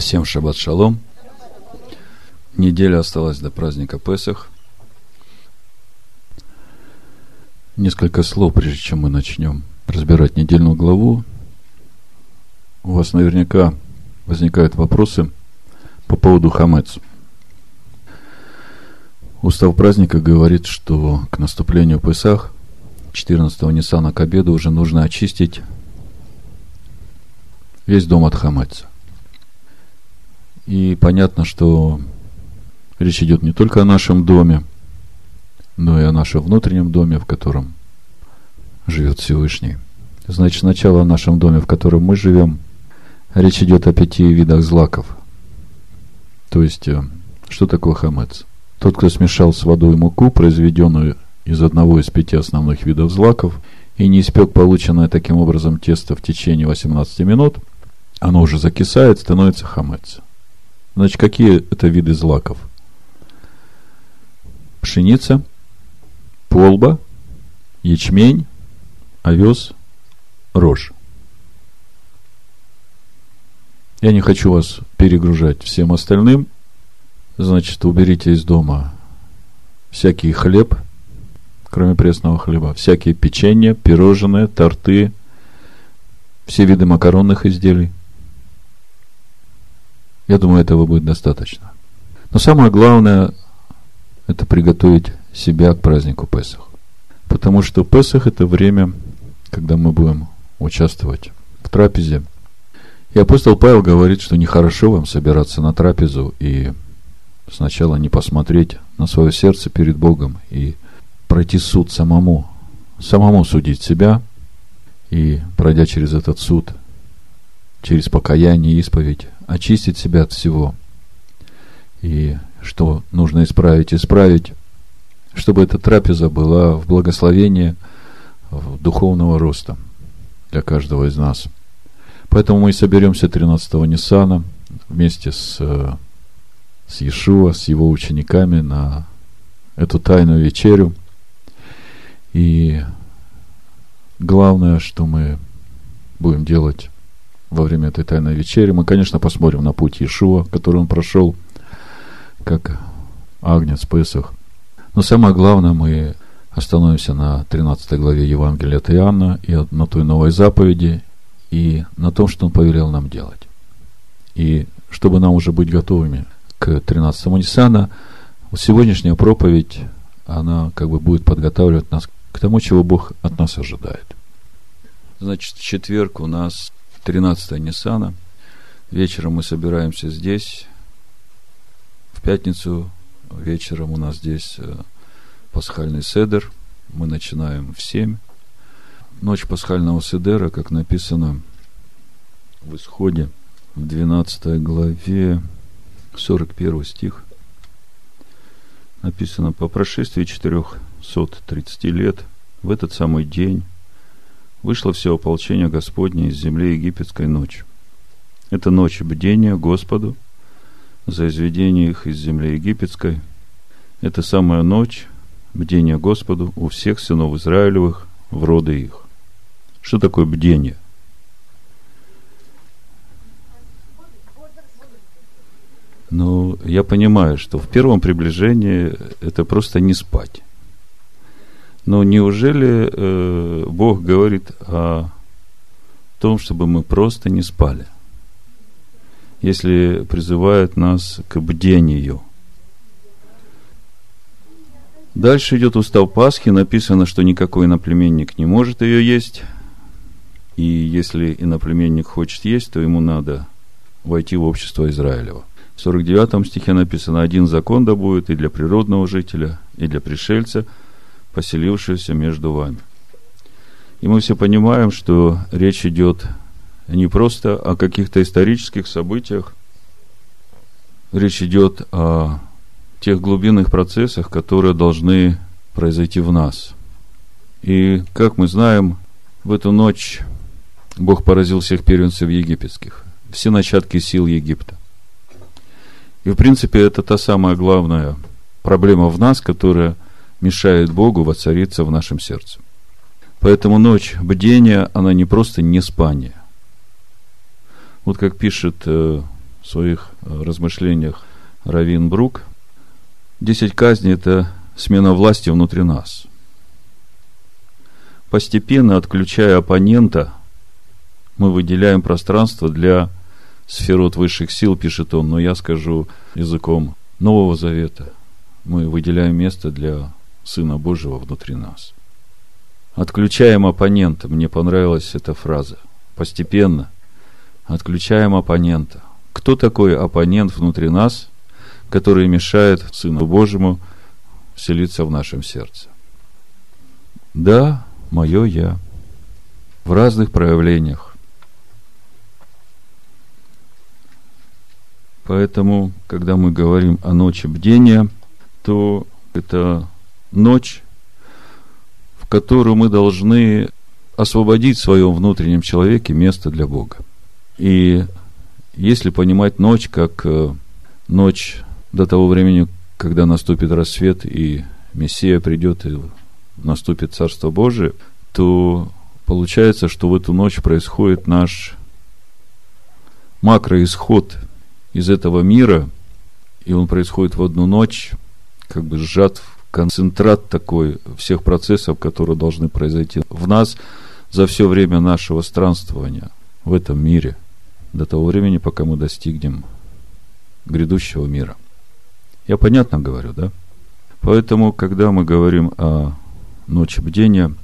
Всем шаббат шалом. Неделя осталась до праздника Песах. Несколько слов, прежде чем мы начнем разбирать недельную главу. У вас наверняка возникают вопросы по поводу хамец. Устав праздника говорит, что к наступлению Песах 14-го Ниссана к обеду уже нужно очистить весь дом от хамеца. И понятно, что речь идет не только о нашем доме, но и о нашем внутреннем доме, в котором живет Всевышний. Значит, сначала о нашем доме, в котором мы живем, речь идет о пяти видах злаков. То есть, э, что такое хамец? Тот, кто смешал с водой муку, произведенную из одного из пяти основных видов злаков, и не испек полученное таким образом тесто в течение 18 минут, оно уже закисает, становится хамец. Значит, какие это виды злаков? Пшеница, полба, ячмень, овес, рожь. Я не хочу вас перегружать всем остальным. Значит, уберите из дома всякий хлеб, кроме пресного хлеба, всякие печенья, пирожные, торты, все виды макаронных изделий. Я думаю, этого будет достаточно. Но самое главное – это приготовить себя к празднику Песах. Потому что Песах – это время, когда мы будем участвовать в трапезе. И апостол Павел говорит, что нехорошо вам собираться на трапезу и сначала не посмотреть на свое сердце перед Богом и пройти суд самому, самому судить себя и, пройдя через этот суд, через покаяние и исповедь, очистить себя от всего. И что нужно исправить, исправить, чтобы эта трапеза была в благословении духовного роста для каждого из нас. Поэтому мы соберемся 13-го Ниссана вместе с, с Иешуа, с его учениками на эту тайную вечерю. И главное, что мы будем делать во время этой тайной вечери. Мы, конечно, посмотрим на путь Иешуа, который он прошел, как Агнец Песах. Но самое главное, мы остановимся на 13 главе Евангелия от Иоанна и на той новой заповеди, и на том, что он повелел нам делать. И чтобы нам уже быть готовыми к 13 Ниссана, сегодняшняя проповедь, она как бы будет подготавливать нас к тому, чего Бог от нас ожидает. Значит, в четверг у нас 13 Ниссана. Вечером мы собираемся здесь. В пятницу вечером у нас здесь э, пасхальный седер. Мы начинаем в 7. Ночь пасхального седера, как написано в исходе, в 12 главе, 41 стих, написано, по прошествии 430 лет, в этот самый день, вышло все ополчение Господне из земли египетской ночью. Это ночь бдения Господу за изведение их из земли египетской. Это самая ночь бдения Господу у всех сынов Израилевых в роды их. Что такое бдение? Ну, я понимаю, что в первом приближении это просто не спать. Но неужели э, Бог говорит о том, чтобы мы просто не спали? Если призывает нас к бдению. Дальше идет устав Пасхи, написано, что никакой иноплеменник не может ее есть. И если иноплеменник хочет есть, то ему надо войти в общество Израилева. В 49 стихе написано, один закон да будет и для природного жителя, и для пришельца – поселившегося между вами. И мы все понимаем, что речь идет не просто о каких-то исторических событиях, речь идет о тех глубинных процессах, которые должны произойти в нас. И, как мы знаем, в эту ночь Бог поразил всех первенцев египетских, все начатки сил Египта. И, в принципе, это та самая главная проблема в нас, которая – мешает Богу воцариться в нашем сердце. Поэтому ночь бдения, она не просто не спание. Вот как пишет э, в своих э, размышлениях Равин Брук. Десять казней – это смена власти внутри нас. Постепенно, отключая оппонента, мы выделяем пространство для сферот высших сил, пишет он, но я скажу языком Нового Завета. Мы выделяем место для Сына Божьего внутри нас. Отключаем оппонента. Мне понравилась эта фраза. Постепенно отключаем оппонента. Кто такой оппонент внутри нас, который мешает Сыну Божьему вселиться в нашем сердце? Да, мое я. В разных проявлениях. Поэтому, когда мы говорим о ночи бдения, то это ночь, в которую мы должны освободить в своем внутреннем человеке место для Бога. И если понимать ночь как э, ночь до того времени, когда наступит рассвет и Мессия придет и наступит Царство Божие, то получается, что в эту ночь происходит наш макроисход из этого мира, и он происходит в одну ночь, как бы сжат в концентрат такой всех процессов, которые должны произойти в нас за все время нашего странствования в этом мире, до того времени, пока мы достигнем грядущего мира. Я понятно говорю, да? Поэтому, когда мы говорим о ночи бдения,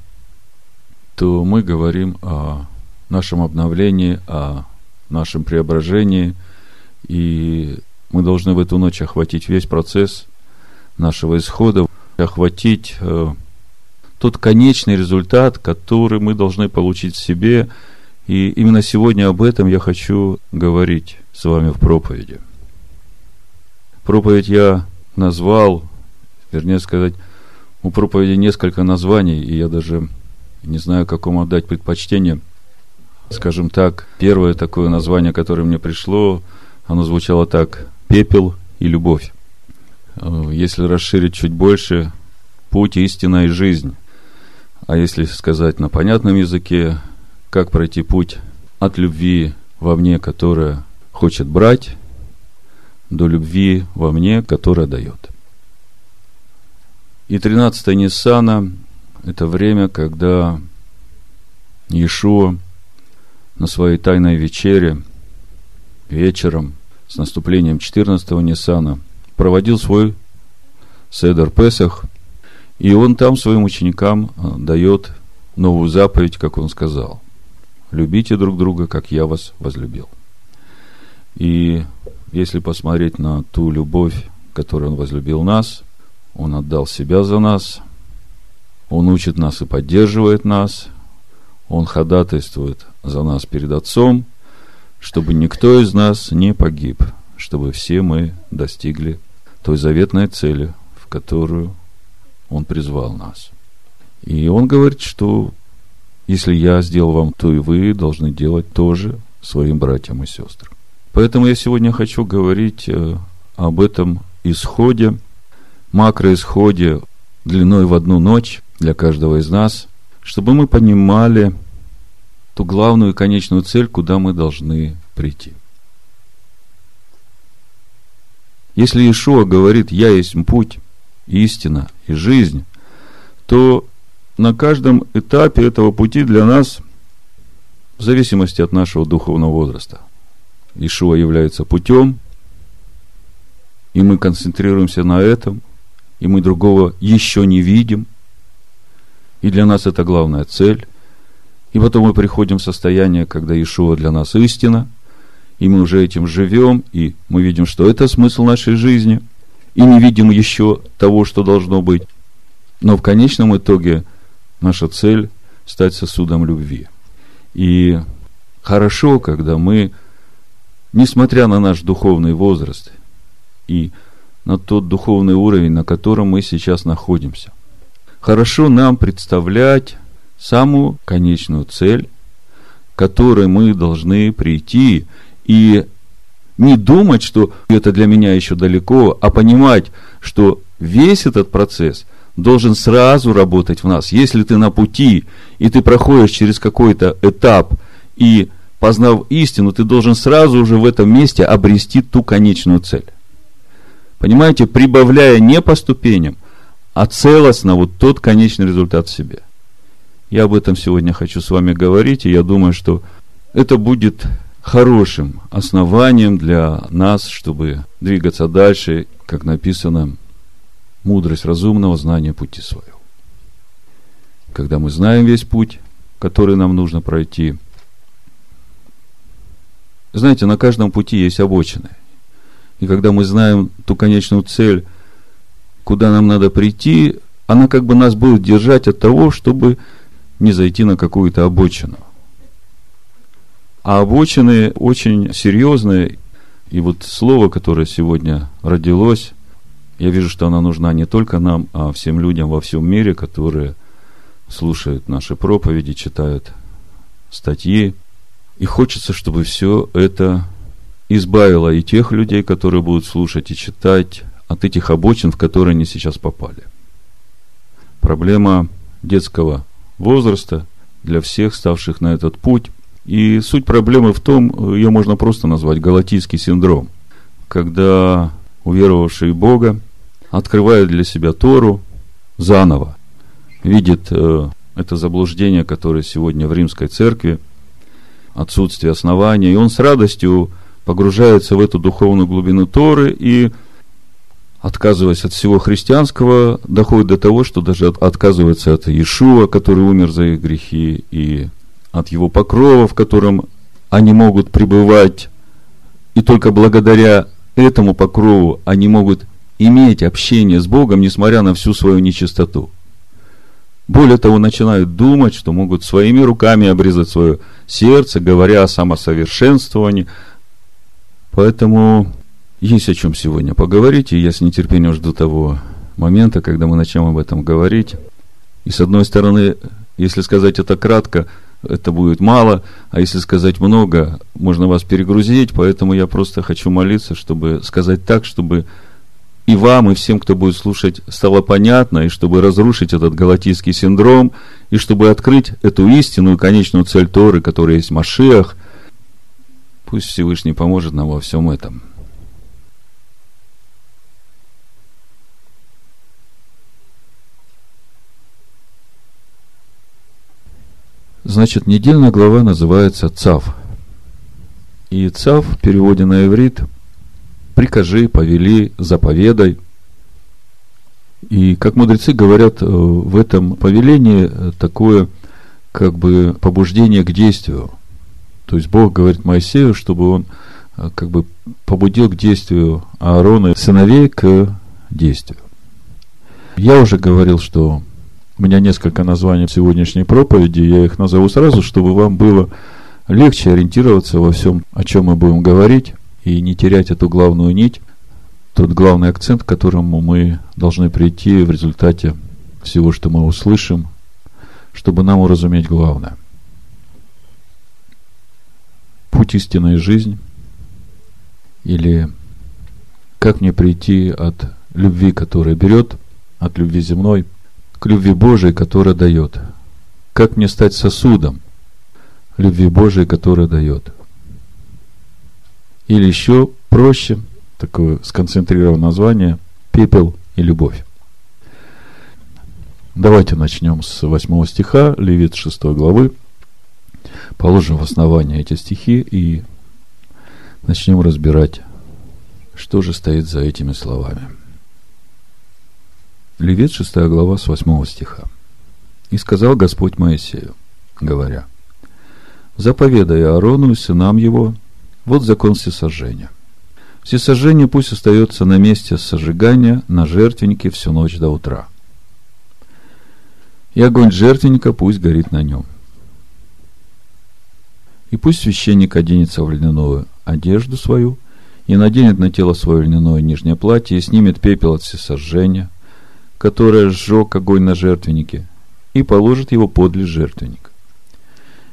то мы говорим о нашем обновлении, о нашем преображении, и мы должны в эту ночь охватить весь процесс нашего исхода, охватить э, тот конечный результат, который мы должны получить в себе. И именно сегодня об этом я хочу говорить с вами в проповеди. Проповедь я назвал, вернее сказать, у проповеди несколько названий, и я даже не знаю, какому отдать предпочтение. Скажем так, первое такое название, которое мне пришло, оно звучало так «Пепел и любовь». Э, если расширить чуть больше, путь, истина и жизнь. А если сказать на понятном языке, как пройти путь от любви во мне, которая хочет брать, до любви во мне, которая дает. И 13 Ниссана – это время, когда Иешуа на своей тайной вечере вечером с наступлением 14 Ниссана проводил свой Седер Песах, и он там своим ученикам э, дает новую заповедь, как он сказал. Любите друг друга, как я вас возлюбил. И если посмотреть на ту любовь, которой он возлюбил нас, он отдал себя за нас, он учит нас и поддерживает нас, он ходатайствует за нас перед Отцом, чтобы никто из нас не погиб, чтобы все мы достигли той заветной цели, в которую Он призвал нас. И Он говорит, что если я сделал вам, то и вы должны делать тоже своим братьям и сестрам. Поэтому я сегодня хочу говорить э, об этом исходе, макроисходе длиной в одну ночь для каждого из нас, чтобы мы понимали ту главную и конечную цель, куда мы должны прийти – Если Иешуа говорит «Я есть путь, истина и жизнь», то на каждом этапе этого пути для нас, в зависимости от нашего духовного возраста, Ишуа является путем, и мы концентрируемся на этом, и мы другого еще не видим, и для нас это главная цель. И потом мы приходим в состояние, когда Ишуа для нас истина, и мы уже этим живем, и мы видим, что это смысл нашей жизни, и не видим еще того, что должно быть. Но в конечном итоге наша цель – стать сосудом любви. И хорошо, когда мы, несмотря на наш духовный возраст и на тот духовный уровень, на котором мы сейчас находимся, хорошо нам представлять самую конечную цель, которой мы должны прийти и не думать, что это для меня еще далеко, а понимать, что весь этот процесс должен сразу работать в нас. Если ты на пути, и ты проходишь через какой-то этап, и познав истину, ты должен сразу же в этом месте обрести ту конечную цель. Понимаете, прибавляя не по ступеням, а целостно вот тот конечный результат в себе. Я об этом сегодня хочу с вами говорить, и я думаю, что это будет хорошим основанием для нас, чтобы двигаться дальше, как написано, мудрость разумного, знание пути своего. Когда мы знаем весь путь, который нам нужно пройти, знаете, на каждом пути есть обочины. И когда мы знаем ту конечную цель, куда нам надо прийти, она как бы нас будет держать от того, чтобы не зайти на какую-то обочину. А обочины очень серьезные. И вот слово, которое сегодня родилось, я вижу, что оно нужна не только нам, а всем людям во всем мире, которые слушают наши проповеди, читают статьи. И хочется, чтобы все это избавило и тех людей, которые будут слушать и читать, от этих обочин, в которые они сейчас попали. Проблема детского возраста для всех, ставших на этот путь, и суть проблемы в том, ее можно просто назвать галатийский синдром, когда уверовавший Бога открывает для себя Тору заново, видит э, это заблуждение, которое сегодня в римской церкви, отсутствие основания, и он с радостью погружается в эту духовную глубину Торы и, отказываясь от всего христианского, доходит до того, что даже отказывается от Иешуа, который умер за их грехи, и от его покрова, в котором они могут пребывать, и только благодаря этому покрову они могут иметь общение с Богом, несмотря на всю свою нечистоту. Более того, начинают думать, что могут своими руками обрезать свое сердце, говоря о самосовершенствовании. Поэтому есть о чем сегодня поговорить, и я с нетерпением жду того момента, когда мы начнем об этом говорить. И с одной стороны, если сказать это кратко, это будет мало, а если сказать много, можно вас перегрузить, поэтому я просто хочу молиться, чтобы сказать так, чтобы и вам, и всем, кто будет слушать, стало понятно, и чтобы разрушить этот галатийский синдром, и чтобы открыть эту истинную конечную цель Торы, которая есть Машиах. Пусть Всевышний поможет нам во всем этом. Значит, недельная глава называется Цав. И Цав в переводе на иврит прикажи, повели, заповедай. И, как мудрецы говорят, э, в этом повелении такое как бы побуждение к действию. То есть Бог говорит Моисею, чтобы он э, как бы побудил к действию Аарона и сыновей к действию. Я уже говорил, что у меня несколько названий в сегодняшней проповеди, я их назову сразу, чтобы вам было легче ориентироваться во всем, о чем мы будем говорить, и не терять эту главную нить, тот главный акцент, к которому мы должны прийти в результате всего, что мы услышим, чтобы нам уразуметь главное. Путь истинной жизнь или как мне прийти от любви, которая берет, от любви земной – к любви Божией, которая дает. Как мне стать сосудом любви Божией, которая дает? Или еще проще, такое сконцентрированное название, пепел и любовь. Давайте начнем с 8 стиха, Левит 6 главы. Положим в основание эти стихи и начнем разбирать, что же стоит за этими словами. Левит 6 глава с 8 стиха. «И сказал Господь Моисею, говоря, заповедай Аарону и сынам его, вот закон всесожжения. Всесожжение пусть остается на месте сожигания на жертвеннике всю ночь до утра. И огонь жертвенника пусть горит на нем. И пусть священник оденется в льняную одежду свою, и наденет на тело свое льняное нижнее платье, и снимет пепел от всесожжения, которое сжег огонь на жертвеннике, и положит его подле жертвенника.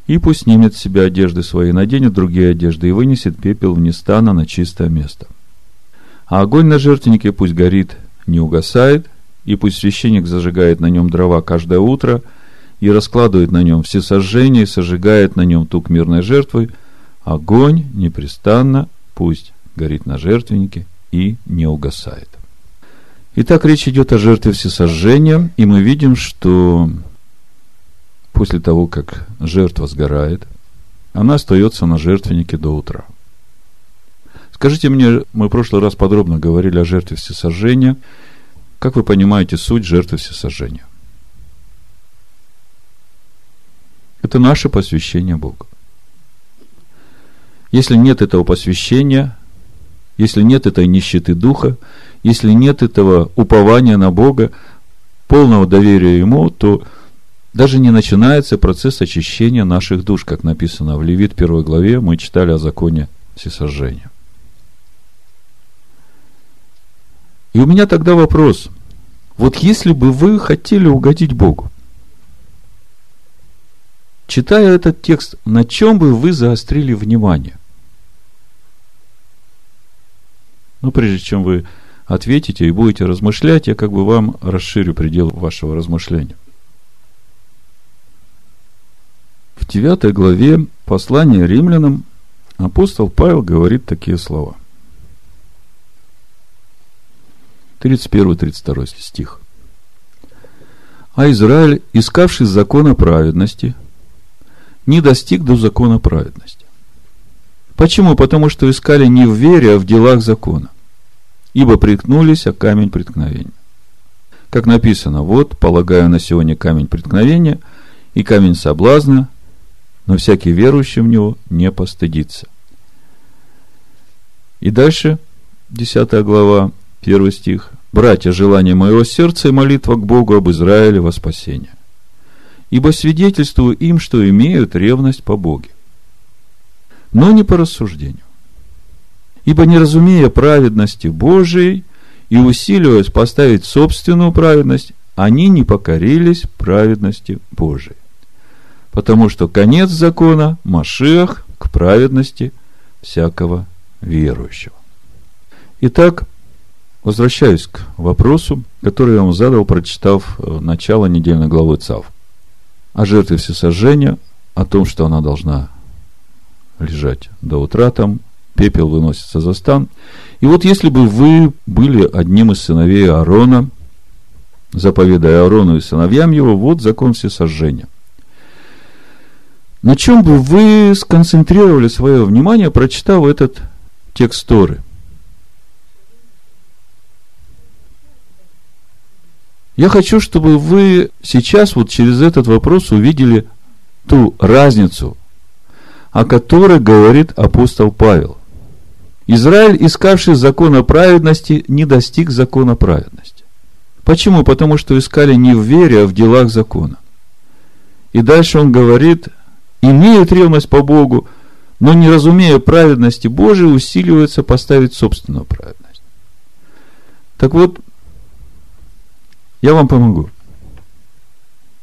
И пусть снимет с себя одежды свои, наденет другие одежды и вынесет пепел вне стана на чистое место. А огонь на жертвеннике пусть горит, не угасает, и пусть священник зажигает на нем дрова каждое утро и раскладывает на нем все сожжения и сожигает на нем тук мирной жертвы, огонь непрестанно пусть горит на жертвеннике и не угасает. Итак, речь идет о жертве всесожжения, и мы видим, что после того, как жертва сгорает, она остается на жертвеннике до утра. Скажите мне, мы в прошлый раз подробно говорили о жертве всесожжения. Как вы понимаете суть жертвы всесожжения? Это наше посвящение Богу. Если нет этого посвящения, если нет этой нищеты духа, если нет этого упования на Бога, полного доверия Ему, то даже не начинается процесс очищения наших душ, как написано в Левит первой главе, мы читали о законе всесожжения. И у меня тогда вопрос. Вот если бы вы хотели угодить Богу, читая этот текст, на чем бы вы заострили внимание? Но прежде чем вы ответите и будете размышлять, я как бы вам расширю предел вашего размышления. В 9 главе послания римлянам апостол Павел говорит такие слова. 31-32 стих. А Израиль, искавший закона праведности, не достиг до закона праведности. Почему? Потому что искали не в вере, а в делах закона ибо приткнулись о камень преткновения. Как написано, вот, полагаю на сегодня камень преткновения и камень соблазна, но всякий верующий в него не постыдится. И дальше, 10 глава, 1 стих. «Братья, желание моего сердца и молитва к Богу об Израиле во спасение. Ибо свидетельствую им, что имеют ревность по Боге, но не по рассуждению. Ибо не разумея праведности Божией и усиливаясь поставить собственную праведность, они не покорились праведности Божией. Потому что конец закона – Машиах к праведности всякого верующего. Итак, возвращаюсь к вопросу, который я вам задал, прочитав э, начало недельной главы ЦАВ. О жертве всесожжения, о том, что она должна лежать до утра там, пепел выносится за стан. И вот если бы вы были одним из сыновей Аарона, заповедая Аарону и сыновьям его, вот закон всесожжения. На чем бы вы сконцентрировали свое внимание, прочитав этот текст Торы? Я хочу, чтобы вы сейчас вот через этот вопрос увидели ту разницу, о которой говорит апостол Павел. Израиль, искавший закона праведности, не достиг закона праведности. Почему? Потому что искали не в вере, а в делах закона. И дальше он говорит, имеют ревность по Богу, но не разумея праведности Божией, усиливается поставить собственную праведность. Так вот, я вам помогу.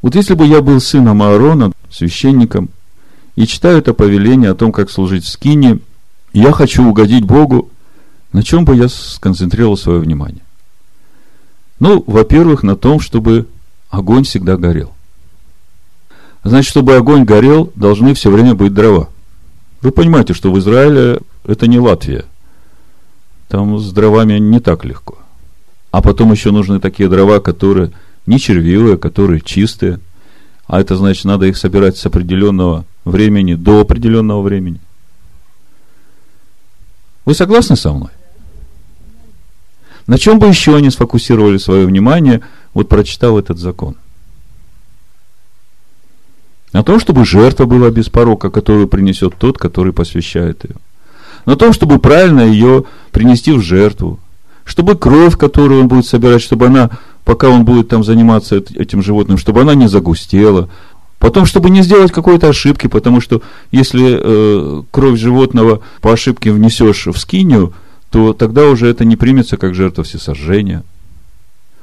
Вот если бы я был сыном Аарона, священником, и читаю это повеление о том, как служить в скине – я хочу угодить Богу, на чем бы я сконцентрировал свое внимание? Ну, во-первых, на том, чтобы огонь всегда горел. Значит, чтобы огонь горел, должны все время быть дрова. Вы понимаете, что в Израиле это не Латвия. Там с дровами не так легко. А потом еще нужны такие дрова, которые не червивые, которые чистые. А это значит, надо их собирать с определенного времени до определенного времени. Вы согласны со мной? На чем бы еще они сфокусировали свое внимание, вот прочитав этот закон? На том, чтобы жертва была без порока, которую принесет тот, который посвящает ее. На том, чтобы правильно ее принести в жертву. Чтобы кровь, которую он будет собирать, чтобы она, пока он будет там заниматься этим животным, чтобы она не загустела, Потом, чтобы не сделать какой-то ошибки, потому что если э, кровь животного по ошибке внесешь в скинию, то тогда уже это не примется как жертва всесожжения.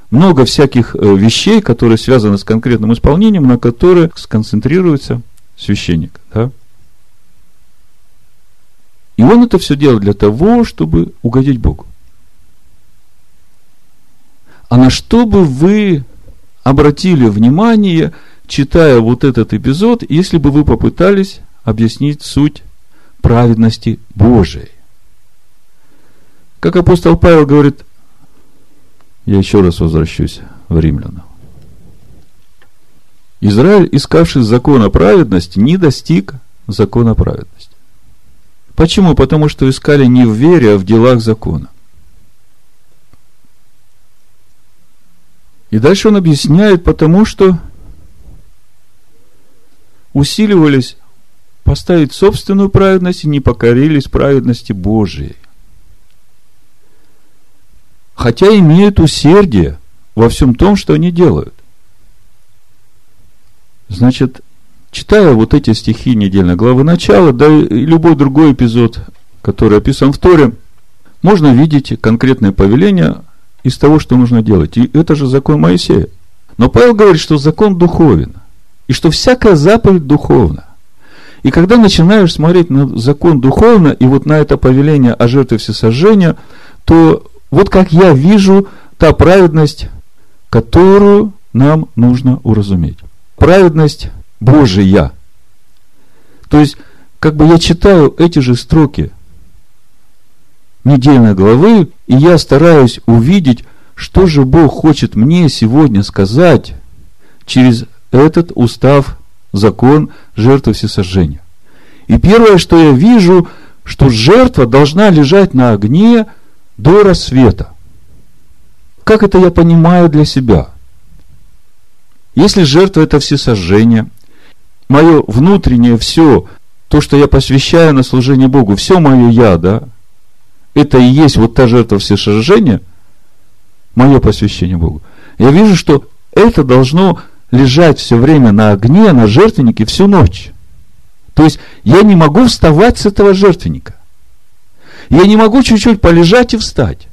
Много всяких э, вещей, которые связаны с конкретным исполнением, на которые сконцентрируется священник. Да? И он это все делает для того, чтобы угодить Богу. А на что бы вы обратили внимание – читая вот этот эпизод, если бы вы попытались объяснить суть праведности Божией. Как апостол Павел говорит, я еще раз возвращусь в Римлянам. Израиль, искавший закона праведности, не достиг закона праведности. Почему? Потому что искали не в вере, а в делах закона. И дальше он объясняет, потому что усиливались поставить собственную праведность и не покорились праведности Божией. Хотя имеют усердие во всем том, что они делают. Значит, читая вот эти стихи недельной главы начала, да и любой другой эпизод, который описан в Торе, можно видеть конкретное повеление из того, что нужно делать. И это же закон Моисея. Но Павел говорит, что закон духовен, и что всякая заповедь духовна. И когда начинаешь смотреть на закон духовно, и вот на это повеление о жертве всесожжения, то вот как я вижу та праведность, которую нам нужно уразуметь. Праведность Божия. То есть, как бы я читаю эти же строки недельной главы, и я стараюсь увидеть, что же Бог хочет мне сегодня сказать через этот устав, закон жертвы всесожжения. И первое, что я вижу, что жертва должна лежать на огне до рассвета. Как это я понимаю для себя? Если жертва это всесожжение, мое внутреннее все, то, что я посвящаю на служение Богу, все мое я, да, это и есть вот та жертва всесожжения, мое посвящение Богу. Я вижу, что это должно лежать все время на огне, на жертвеннике всю ночь. То есть я не могу вставать с этого жертвенника. Я не могу чуть-чуть полежать и встать.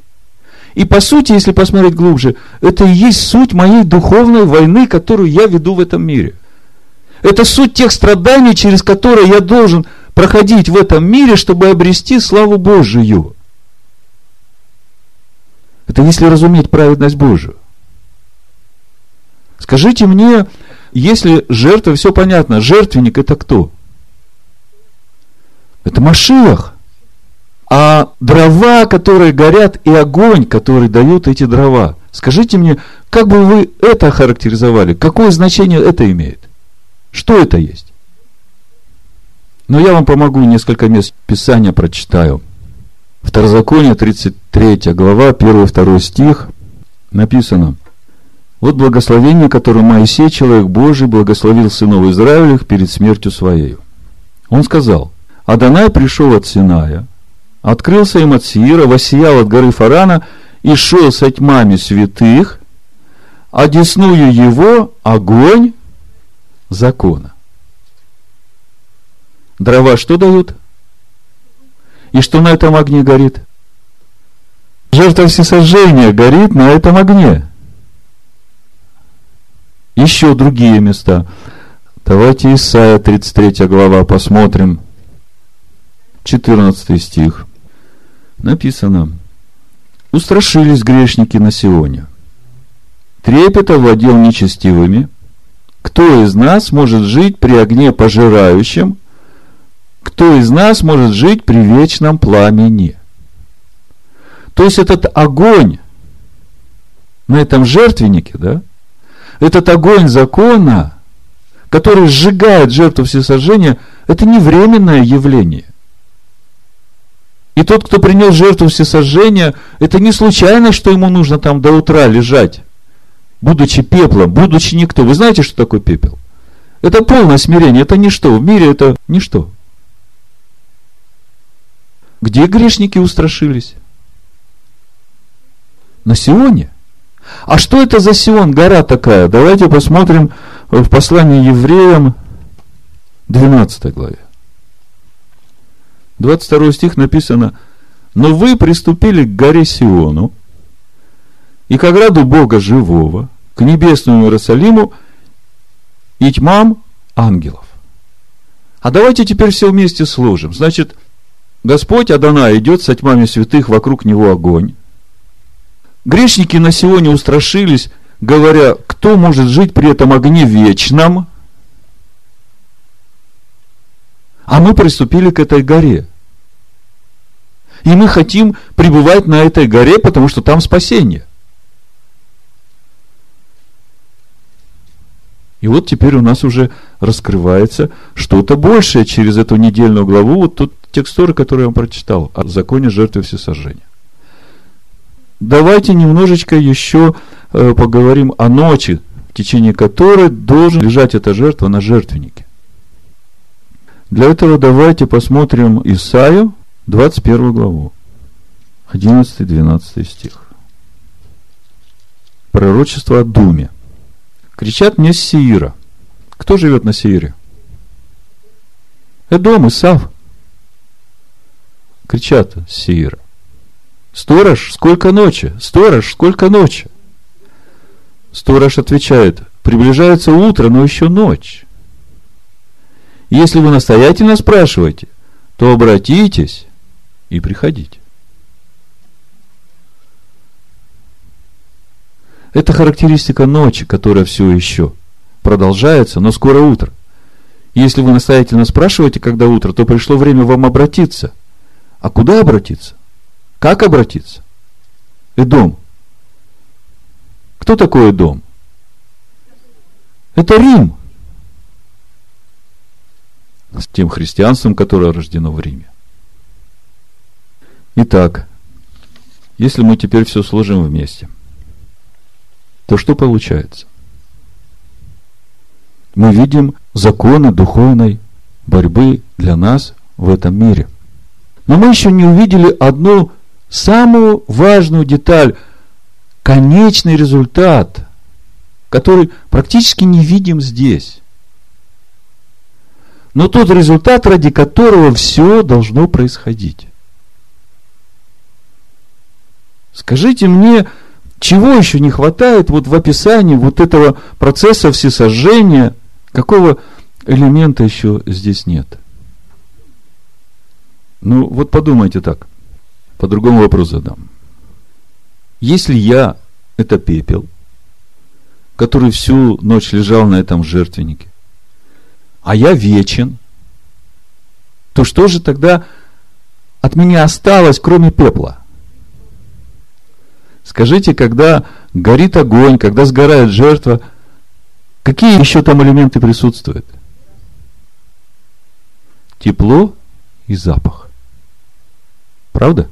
И по сути, если посмотреть глубже, это и есть суть моей духовной войны, которую я веду в этом мире. Это суть тех страданий, через которые я должен проходить в этом мире, чтобы обрести славу Божию. Это если разуметь праведность Божию. Скажите мне, если жертва, все понятно, жертвенник это кто? Это Машиах. А дрова, которые горят, и огонь, который дают эти дрова. Скажите мне, как бы вы это охарактеризовали? Какое значение это имеет? Что это есть? Но я вам помогу, несколько мест Писания прочитаю. Второзаконие, 33 глава, 1-2 стих, написано. Вот благословение, которое Моисей, человек Божий, благословил сынов Израилевых перед смертью своей. Он сказал, Адонай пришел от Синая, открылся им от Сиира, воссиял от горы Фарана и шел со тьмами святых, а десную его огонь закона. Дрова что дают? И что на этом огне горит? Жертва всесожжения горит на этом огне. Еще другие места. Давайте Исайя 33 глава посмотрим. 14 стих написано, устрашились грешники на Сионе. Трепет овладел нечестивыми. Кто из нас может жить при огне пожирающем? Кто из нас может жить при вечном пламени? То есть этот огонь на этом жертвеннике, да, этот огонь закона, который сжигает жертву всесожжения, это не временное явление. И тот, кто принес жертву всесожжения, это не случайно, что ему нужно там до утра лежать, будучи пеплом, будучи никто. Вы знаете, что такое пепел? Это полное смирение, это ничто. В мире это ничто. Где грешники устрашились? На Сионе. А что это за Сион, гора такая? Давайте посмотрим в послании евреям 12 главе. 22 стих написано, «Но вы приступили к горе Сиону и к ограду Бога живого, к небесному Иерусалиму и тьмам ангелов». А давайте теперь все вместе сложим. Значит, Господь Адана идет со тьмами святых, вокруг него огонь. Грешники на Сионе устрашились, говоря, кто может жить при этом огне вечном – А мы приступили к этой горе. И мы хотим пребывать на этой горе, потому что там спасение. И вот теперь у нас уже раскрывается что-то большее через эту недельную главу. Вот тут текстуры, которые я вам прочитал, о законе жертвы всесожжения. Давайте немножечко еще э, поговорим о ночи, в течение которой должен лежать эта жертва на жертвеннике. Для этого давайте посмотрим Исаию, 21 главу, 11-12 стих. Пророчество о Думе. Кричат мне с Сеира. Кто живет на Сеире? Эдом, Исав. Кричат с Сеира. Сторож, сколько ночи? Сторож, сколько ночи? Сторож отвечает, приближается утро, но еще ночь. Если вы настоятельно спрашиваете, то обратитесь и приходите. Это характеристика ночи, которая все еще продолжается, но скоро утро. Если вы настоятельно спрашиваете, когда утро, то пришло время вам обратиться. А куда обратиться? Как обратиться? Эдом. Кто такой Эдом? Это Рим. С тем христианством, которое рождено в Риме. Итак, если мы теперь все сложим вместе – то что получается? Мы видим законы духовной борьбы для нас в этом мире. Но мы еще не увидели одну самую важную деталь, конечный результат, который практически не видим здесь. Но тот результат, ради которого все должно происходить. Скажите мне, чего еще не хватает вот в описании вот этого процесса всесожжения? Какого элемента еще здесь нет? Ну, вот подумайте так. По-другому вопрос задам. Если я – это пепел, который всю ночь лежал на этом жертвеннике, а я вечен, то что же тогда от меня осталось, кроме пепла? Скажите, когда горит огонь, когда сгорает жертва, какие еще там элементы присутствуют? Тепло и запах. Правда?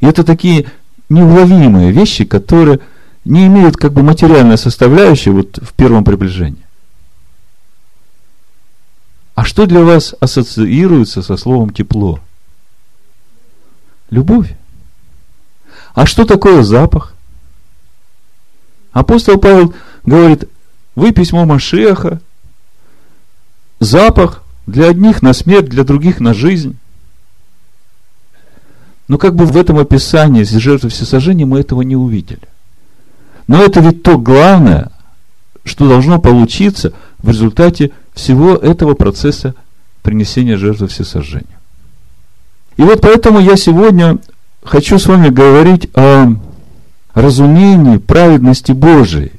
И это такие неуловимые вещи, которые не имеют как бы материальной составляющей вот в первом приближении. А что для вас ассоциируется со словом тепло? Любовь. А что такое запах? Апостол Павел говорит, вы письмо Машеха, запах для одних на смерть, для других на жизнь. Но как бы в этом описании жертвы всесожжения мы этого не увидели. Но это ведь то главное, что должно получиться в результате всего этого процесса принесения жертвы всесожжения. И вот поэтому я сегодня хочу с вами говорить о разумении праведности Божией.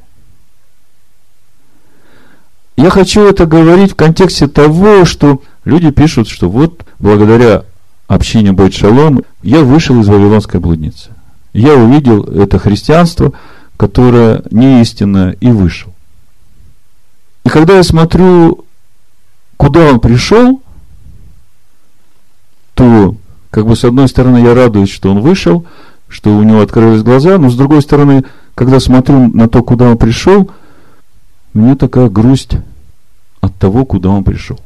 Я хочу это говорить в контексте того, что люди пишут, что вот благодаря общине Бойт Шалом я вышел из Вавилонской блудницы. Я увидел это христианство, которое не истинное, и вышел. И когда я смотрю, куда он пришел, то как бы с одной стороны я радуюсь, что он вышел, что у него открылись глаза, но с другой стороны, когда смотрю на то, куда он пришел, мне такая грусть от того, куда он пришел.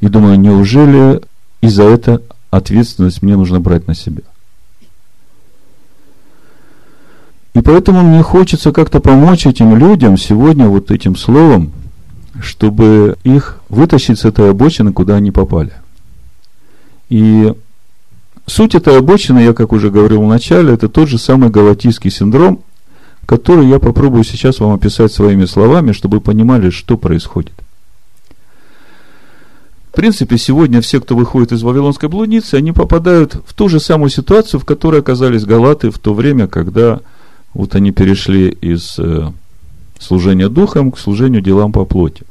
И думаю, неужели и за это ответственность мне нужно брать на себя? И поэтому мне хочется как-то помочь этим людям сегодня вот этим словом, чтобы их вытащить с этой обочины, куда они попали – и суть этой обочины, я как уже говорил в начале, это тот же самый галатийский синдром, который я попробую сейчас вам описать своими словами, чтобы вы понимали, что происходит. В принципе, сегодня все, кто выходит из Вавилонской блудницы, они попадают в ту же самую ситуацию, в которой оказались галаты в то время, когда вот они перешли из э, служения духом к служению делам по плоти.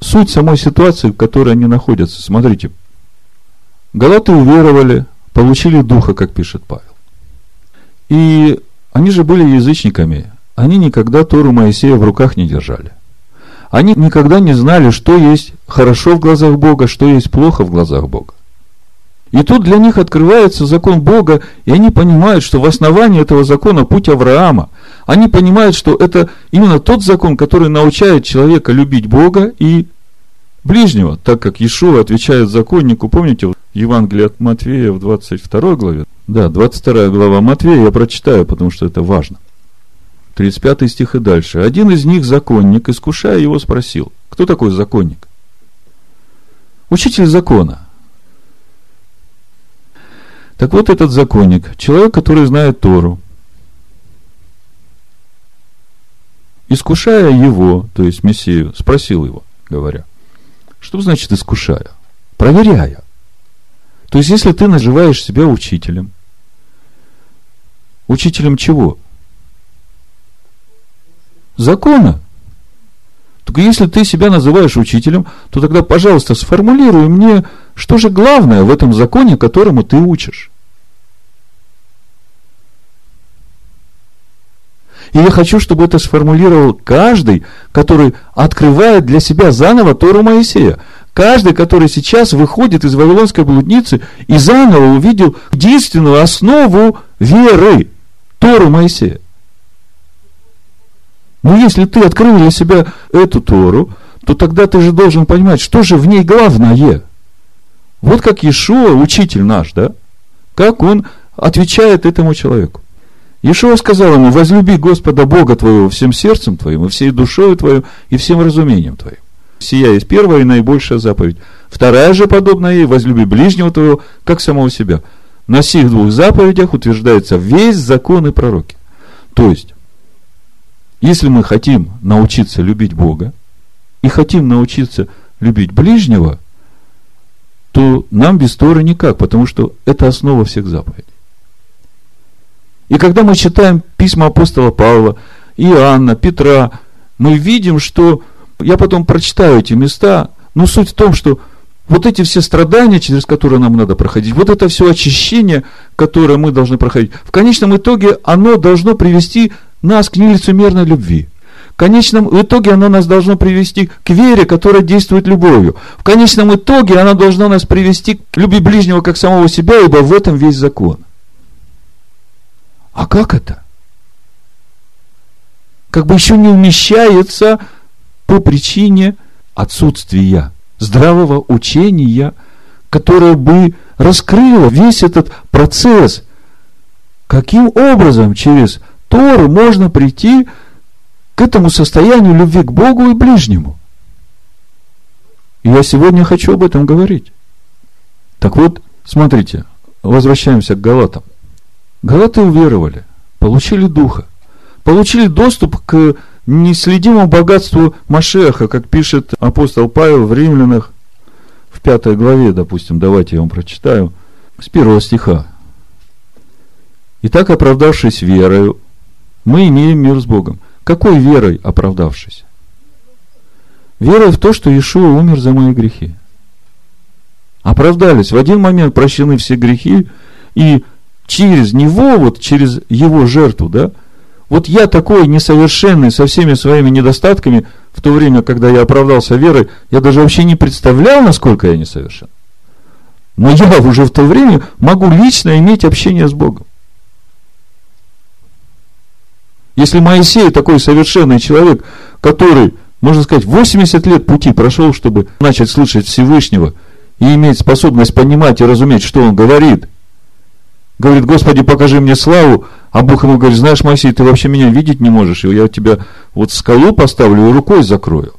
суть самой ситуации, в которой они находятся. Смотрите, Галаты уверовали, получили духа, как пишет Павел. И они же были язычниками. Они никогда Тору Моисея в руках не держали. Они никогда не знали, что есть хорошо в глазах Бога, что есть плохо в глазах Бога. И тут для них открывается закон Бога, и они понимают, что в основании этого закона путь Авраама. Они понимают, что это именно тот закон, который научает человека любить Бога и ближнего, так как Иешуа отвечает законнику, помните, в Евангелии от Матвея в 22 главе, да, 22 глава Матвея, я прочитаю, потому что это важно. 35 стих и дальше. Один из них, законник, искушая его, спросил, кто такой законник? Учитель закона. Так вот этот законник, человек, который знает Тору, искушая его, то есть Мессию, спросил его, говоря, что значит искушая? Проверяя. То есть, если ты называешь себя учителем, учителем чего? Закона. Только если ты себя называешь учителем, то тогда, пожалуйста, сформулируй мне, что же главное в этом законе, которому ты учишь. И я хочу, чтобы это сформулировал каждый, который открывает для себя заново Тору Моисея. Каждый, который сейчас выходит из Вавилонской блудницы и заново увидел единственную основу веры, Тору Моисея. Но если ты открыл для себя эту Тору, то тогда ты же должен понимать, что же в ней главное. Вот как Иешуа, учитель наш, да? Как он отвечает этому человеку. Иешуа сказал ему, возлюби Господа Бога твоего всем сердцем твоим, и всей душою твоим, и всем разумением твоим. Сия есть первая и наибольшая заповедь. Вторая же, подобная ей, возлюби ближнего твоего, как самого себя. На сих двух заповедях утверждается весь закон и пророки. То есть, если мы хотим научиться любить Бога и хотим научиться любить ближнего, то нам без Торы никак, потому что это основа всех заповедей. И когда мы читаем письма апостола Павла, Иоанна, Петра, мы видим, что, я потом прочитаю эти места, но суть в том, что вот эти все страдания, через которые нам надо проходить, вот это все очищение, которое мы должны проходить, в конечном итоге оно должно привести нас к нелицемерной любви. В конечном итоге оно нас должно привести к вере, которая действует любовью. В конечном итоге оно должно нас привести к любви ближнего как самого себя, ибо в этом весь закон. А как это? Как бы еще не умещается по причине отсутствия здравого учения, которое бы раскрыло весь этот процесс. Каким образом через Тору можно прийти к этому состоянию любви к Богу и ближнему? И я сегодня хочу об этом говорить. Так вот, смотрите, возвращаемся к Галатам. Галаты уверовали, получили духа, получили доступ к неследимому богатству Машеха, как пишет апостол Павел в Римлянах, в пятой главе, допустим, давайте я вам прочитаю, с первого стиха. Итак, оправдавшись верою, мы имеем мир с Богом. Какой верой оправдавшись? Верой в то, что Иешуа умер за мои грехи. Оправдались. В один момент прощены все грехи, и через него, вот через его жертву, да, вот я такой несовершенный со всеми своими недостатками, в то время, когда я оправдался верой, я даже вообще не представлял, насколько я несовершен. Но я уже в то время могу лично иметь общение с Богом. Если Моисей такой совершенный человек, который, можно сказать, 80 лет пути прошел, чтобы начать слышать Всевышнего и иметь способность понимать и разуметь, что он говорит, говорит, Господи, покажи мне славу, а Бог ему говорит, знаешь, Моисей, ты вообще меня видеть не можешь, и я тебя вот скалу поставлю и рукой закрою.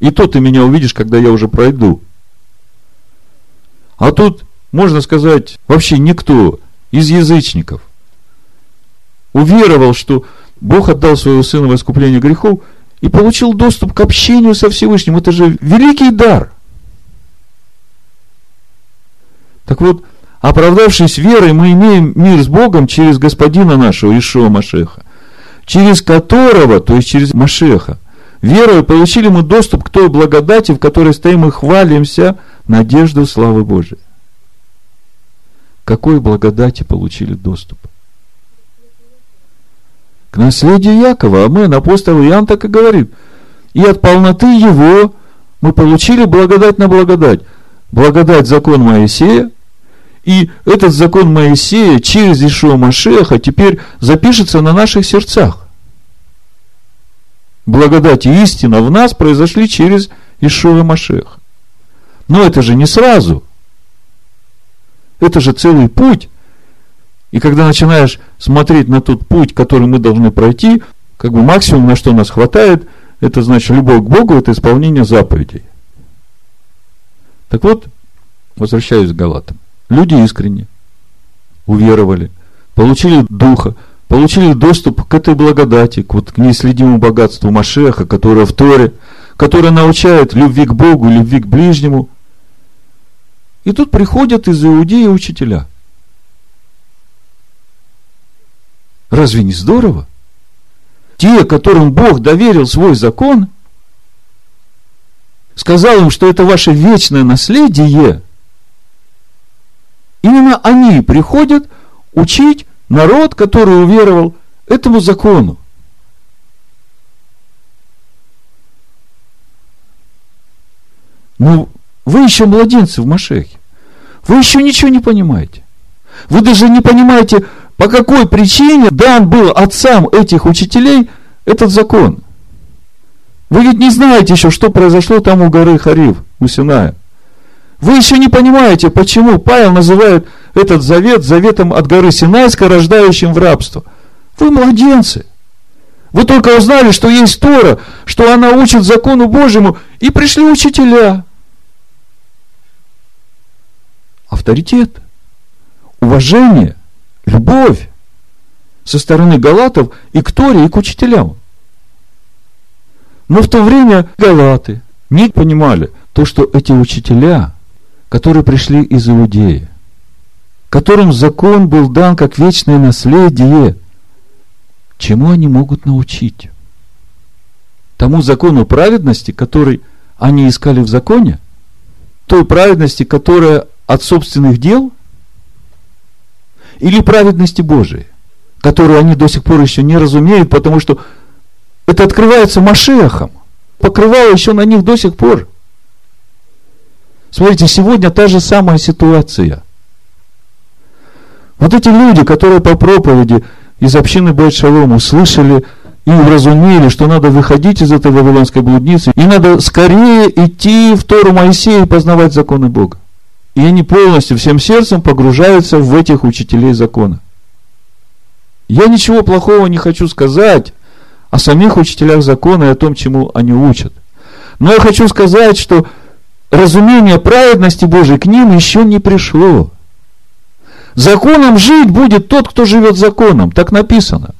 И то ты меня увидишь, когда я уже пройду. А тут, можно сказать, вообще никто из язычников уверовал, что Бог отдал своего сына в искупление грехов и получил доступ к общению со Всевышним. Это же великий дар. Так вот, Оправдавшись верой, мы имеем мир с Богом через Господина нашего, Ишуа Машеха, через которого, то есть через Машеха, Верою получили мы доступ к той благодати, в которой стоим и хвалимся, надежду славы Божией. Какой благодати получили доступ? К наследию Якова. Амен. Апостол Иоанн так и говорит. И от полноты его мы получили благодать на благодать. Благодать закон Моисея, и этот закон Моисея через Ишуа Машеха теперь запишется на наших сердцах. Благодать и истина в нас произошли через Ишуа Машеха. Но это же не сразу. Это же целый путь. И когда начинаешь смотреть на тот путь, который мы должны пройти, как бы максимум, на что нас хватает, это значит любовь к Богу, это исполнение заповедей. Так вот, возвращаюсь к Галатам. Люди искренне уверовали, получили Духа, получили доступ к этой благодати, к, вот, к неисследимому богатству Машеха, которое в Торе, которое научает любви к Богу, любви к ближнему. И тут приходят из Иудеи учителя. Разве не здорово? Те, которым Бог доверил свой закон, сказал им, что это ваше вечное наследие – Именно они приходят учить народ, который уверовал этому закону. Ну, вы еще младенцы в Машехе. Вы еще ничего не понимаете. Вы даже не понимаете, по какой причине дан был отцам этих учителей этот закон. Вы ведь не знаете еще, что произошло там у горы Харив, у Синая. Вы еще не понимаете, почему Павел называет этот завет заветом от горы Синайской, рождающим в рабство. Вы младенцы. Вы только узнали, что есть Тора, что она учит закону Божьему, и пришли учителя. Авторитет, уважение, любовь со стороны галатов и к Торе, и к учителям. Но в то время галаты не понимали то, что эти учителя – которые пришли из Иудеи, которым закон был дан как вечное наследие, чему они могут научить? Тому закону праведности, который они искали в законе? Той праведности, которая от собственных дел? Или праведности Божией, которую они до сих пор еще не разумеют, потому что это открывается Машехом, покрывало еще на них до сих пор – Смотрите, сегодня та же самая ситуация. Вот эти люди, которые по проповеди из общины Бет Шалом услышали и уразумели, что надо выходить из этой вавилонской блудницы, и надо скорее идти в Тору Моисея и познавать законы Бога. И они полностью, всем сердцем погружаются в этих учителей закона. Я ничего плохого не хочу сказать о самих учителях закона и о том, чему они учат. Но я хочу сказать, что разумение праведности Божией к ним еще не пришло. Законом жить будет тот, кто живет законом. Так написано.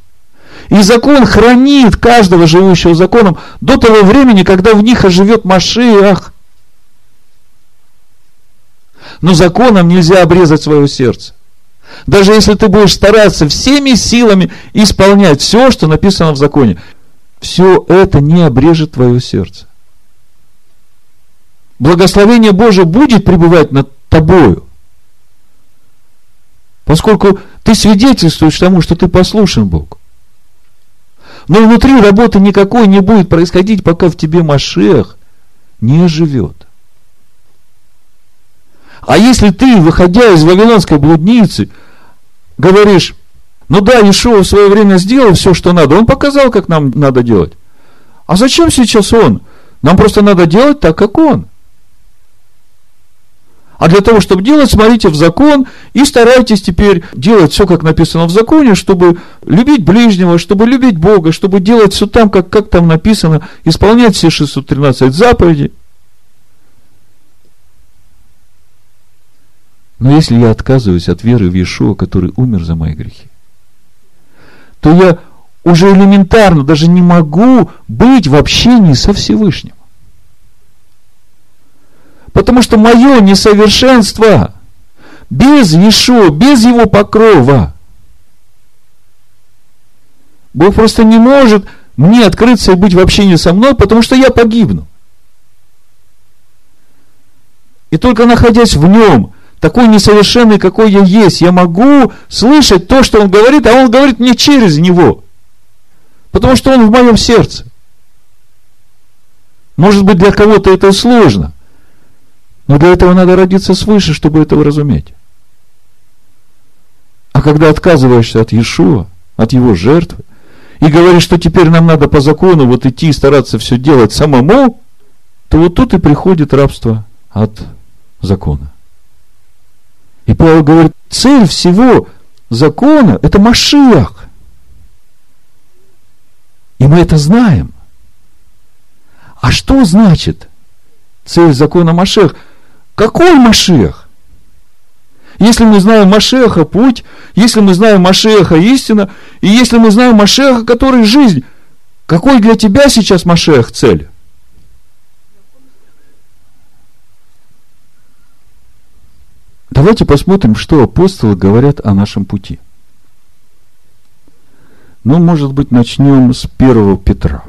И закон хранит каждого живущего законом до того времени, когда в них оживет Машиах. Но законом нельзя обрезать свое сердце. Даже если ты будешь стараться всеми силами исполнять все, что написано в законе, все это не обрежет твое сердце благословение Божие будет пребывать над тобою. Поскольку ты свидетельствуешь тому, что ты послушен Богу. Но внутри работы никакой не будет происходить, пока в тебе Машех не живет. А если ты, выходя из вавилонской блудницы, говоришь, ну да, Ишуа в свое время сделал все, что надо, он показал, как нам надо делать. А зачем сейчас он? Нам просто надо делать так, как он. А для того, чтобы делать, смотрите в закон и старайтесь теперь делать все, как написано в законе, чтобы любить ближнего, чтобы любить Бога, чтобы делать все там, как, как там написано, исполнять все 613 заповедей. Но если я отказываюсь от веры в Иешуа, который умер за мои грехи, то я уже элементарно даже не могу быть в общении со Всевышним. Потому что мое несовершенство без Ешо, без его покрова. Бог просто не может мне открыться и быть в общении со мной, потому что я погибну. И только находясь в нем, такой несовершенный, какой я есть, я могу слышать то, что он говорит, а он говорит мне через него. Потому что он в моем сердце. Может быть, для кого-то это сложно. Но для этого надо родиться свыше, чтобы это уразуметь. А когда отказываешься от Иешуа, от его жертвы, и говоришь, что теперь нам надо по закону вот идти и стараться все делать самому, то вот тут и приходит рабство от закона. Павел говорит, цель всего закона – это Машиах. И мы это знаем. А что значит цель закона Машех? Какой Машех? Если мы знаем Машеха путь, если мы знаем Машеха истина, и если мы знаем Машеха, который жизнь, какой для тебя сейчас Машех цель? Давайте посмотрим, что апостолы говорят о нашем пути. Ну, может быть, начнем с первого Петра.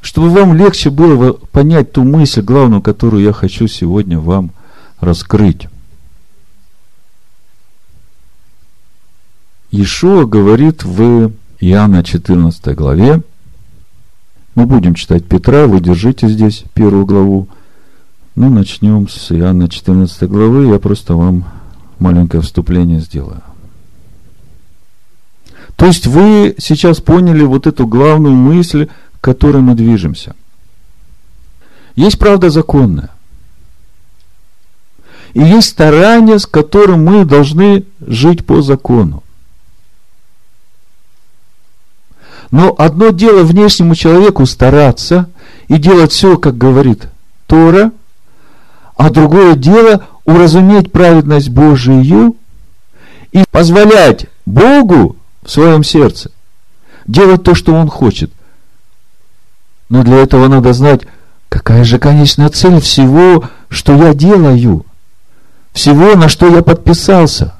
Чтобы вам легче было понять ту мысль главную, которую я хочу сегодня вам раскрыть. Иешуа говорит в Иоанна 14 главе, мы будем читать Петра, вы держите здесь первую главу, ну, начнем с Иоанна 14 главы. Я просто вам маленькое вступление сделаю. То есть вы сейчас поняли вот эту главную мысль, к которой мы движемся. Есть правда законная. И есть старание, с которым мы должны жить по закону. Но одно дело внешнему человеку стараться и делать все, как говорит Тора – а другое дело уразуметь праведность Божию и позволять Богу в своем сердце делать то, что Он хочет. Но для этого надо знать, какая же конечная цель всего, что я делаю, всего, на что я подписался.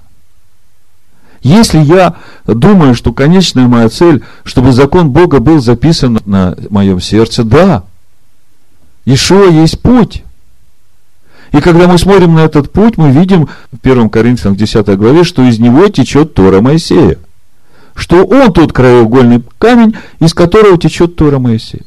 Если я думаю, что конечная моя цель, чтобы закон Бога был записан на моем сердце, да, Ишуа есть путь. И когда мы смотрим на этот путь, мы видим в 1 Коринфянам 10 главе, что из него течет Тора Моисея. Что он тот краеугольный камень, из которого течет Тора Моисея.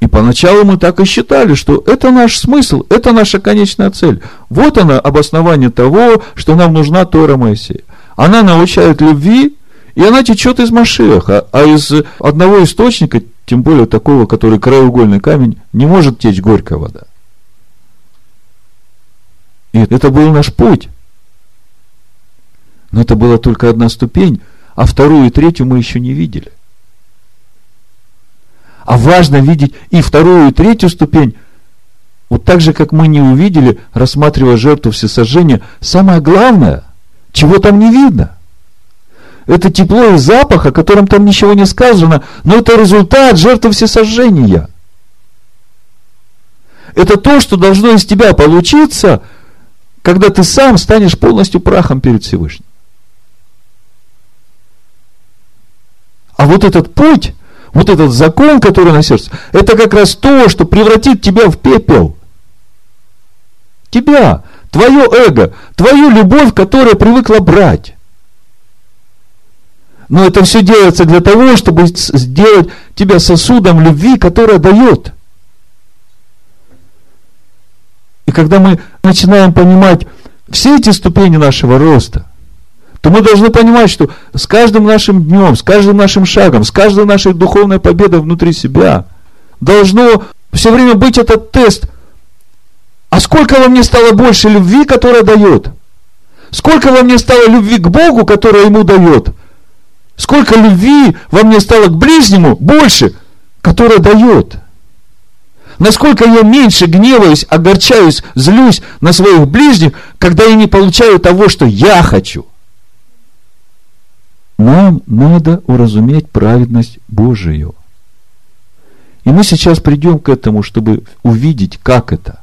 И поначалу мы так и считали, что это наш смысл, это наша конечная цель. Вот она, обоснование того, что нам нужна Тора Моисея. Она научает любви, и она течет из Машеха, а из одного источника, тем более такого, который краеугольный камень, не может течь горькая вода. И это был наш путь. Но это была только одна ступень, а вторую и третью мы еще не видели. А важно видеть и вторую, и третью ступень, вот так же, как мы не увидели, рассматривая жертву всесожжения, самое главное, чего там не видно. Это тепло и запах, о котором там ничего не сказано, но это результат жертвы всесожжения. Это то, что должно из тебя получиться – когда ты сам станешь полностью прахом перед Всевышним. А вот этот путь, вот этот закон, который на сердце, это как раз то, что превратит тебя в пепел. Тебя, твое эго, твою любовь, которая привыкла брать. Но это все делается для того, чтобы сделать тебя сосудом любви, которая дает – И когда мы начинаем понимать все эти ступени нашего роста, то мы должны понимать, что с каждым нашим днем, с каждым нашим шагом, с каждой нашей духовной победой внутри себя должно все время быть этот тест. А сколько во мне стало больше любви, которая дает? Сколько во мне стало любви к Богу, которая ему дает? Сколько любви во мне стало к ближнему больше, которая дает? Насколько я меньше гневаюсь, огорчаюсь, злюсь на своих ближних, когда я не получаю того, что я хочу. Нам надо уразуметь праведность Божию. И мы сейчас придем к этому, чтобы увидеть, как это.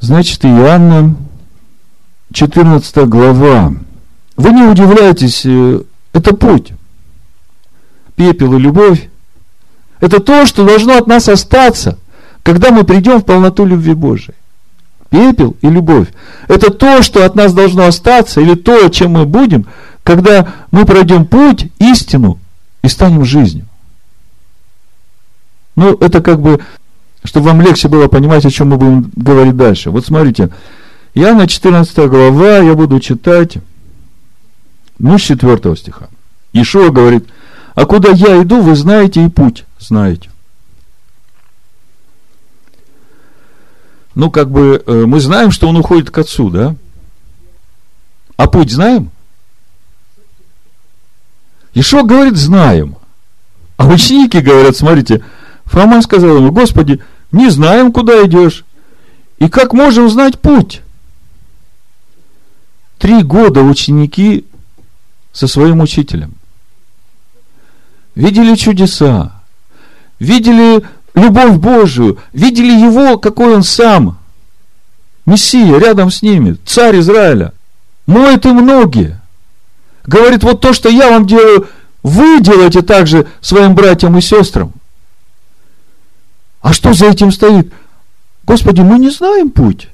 Значит, Иоанна, 14 глава, вы не удивляйтесь, э, это путь. Пепел и любовь. Это то, что должно от нас остаться, когда мы придем в полноту любви Божией. Пепел и любовь. Это то, что от нас должно остаться, или то, чем мы будем, когда мы пройдем путь, истину и станем жизнью. Ну, это как бы, чтобы вам легче было понимать, о чем мы будем говорить дальше. Вот смотрите, я на 14 глава, я буду читать, ну, с 4 стиха. Ишуа говорит, а куда я иду, вы знаете и путь знаете. Ну, как бы, э, мы знаем, что он уходит к отцу, да? А путь знаем? Ишо говорит, знаем. А ученики говорят, смотрите, Фома сказал ему, Господи, не знаем, куда идешь. И как можем знать путь? Три года ученики со своим учителем. Видели чудеса, видели любовь Божию, видели его, какой он сам. Мессия рядом с ними, царь Израиля. Моет им ноги. Говорит, вот то, что я вам делаю, вы делаете также своим братьям и сестрам. А что за этим стоит? Господи, мы не знаем путь.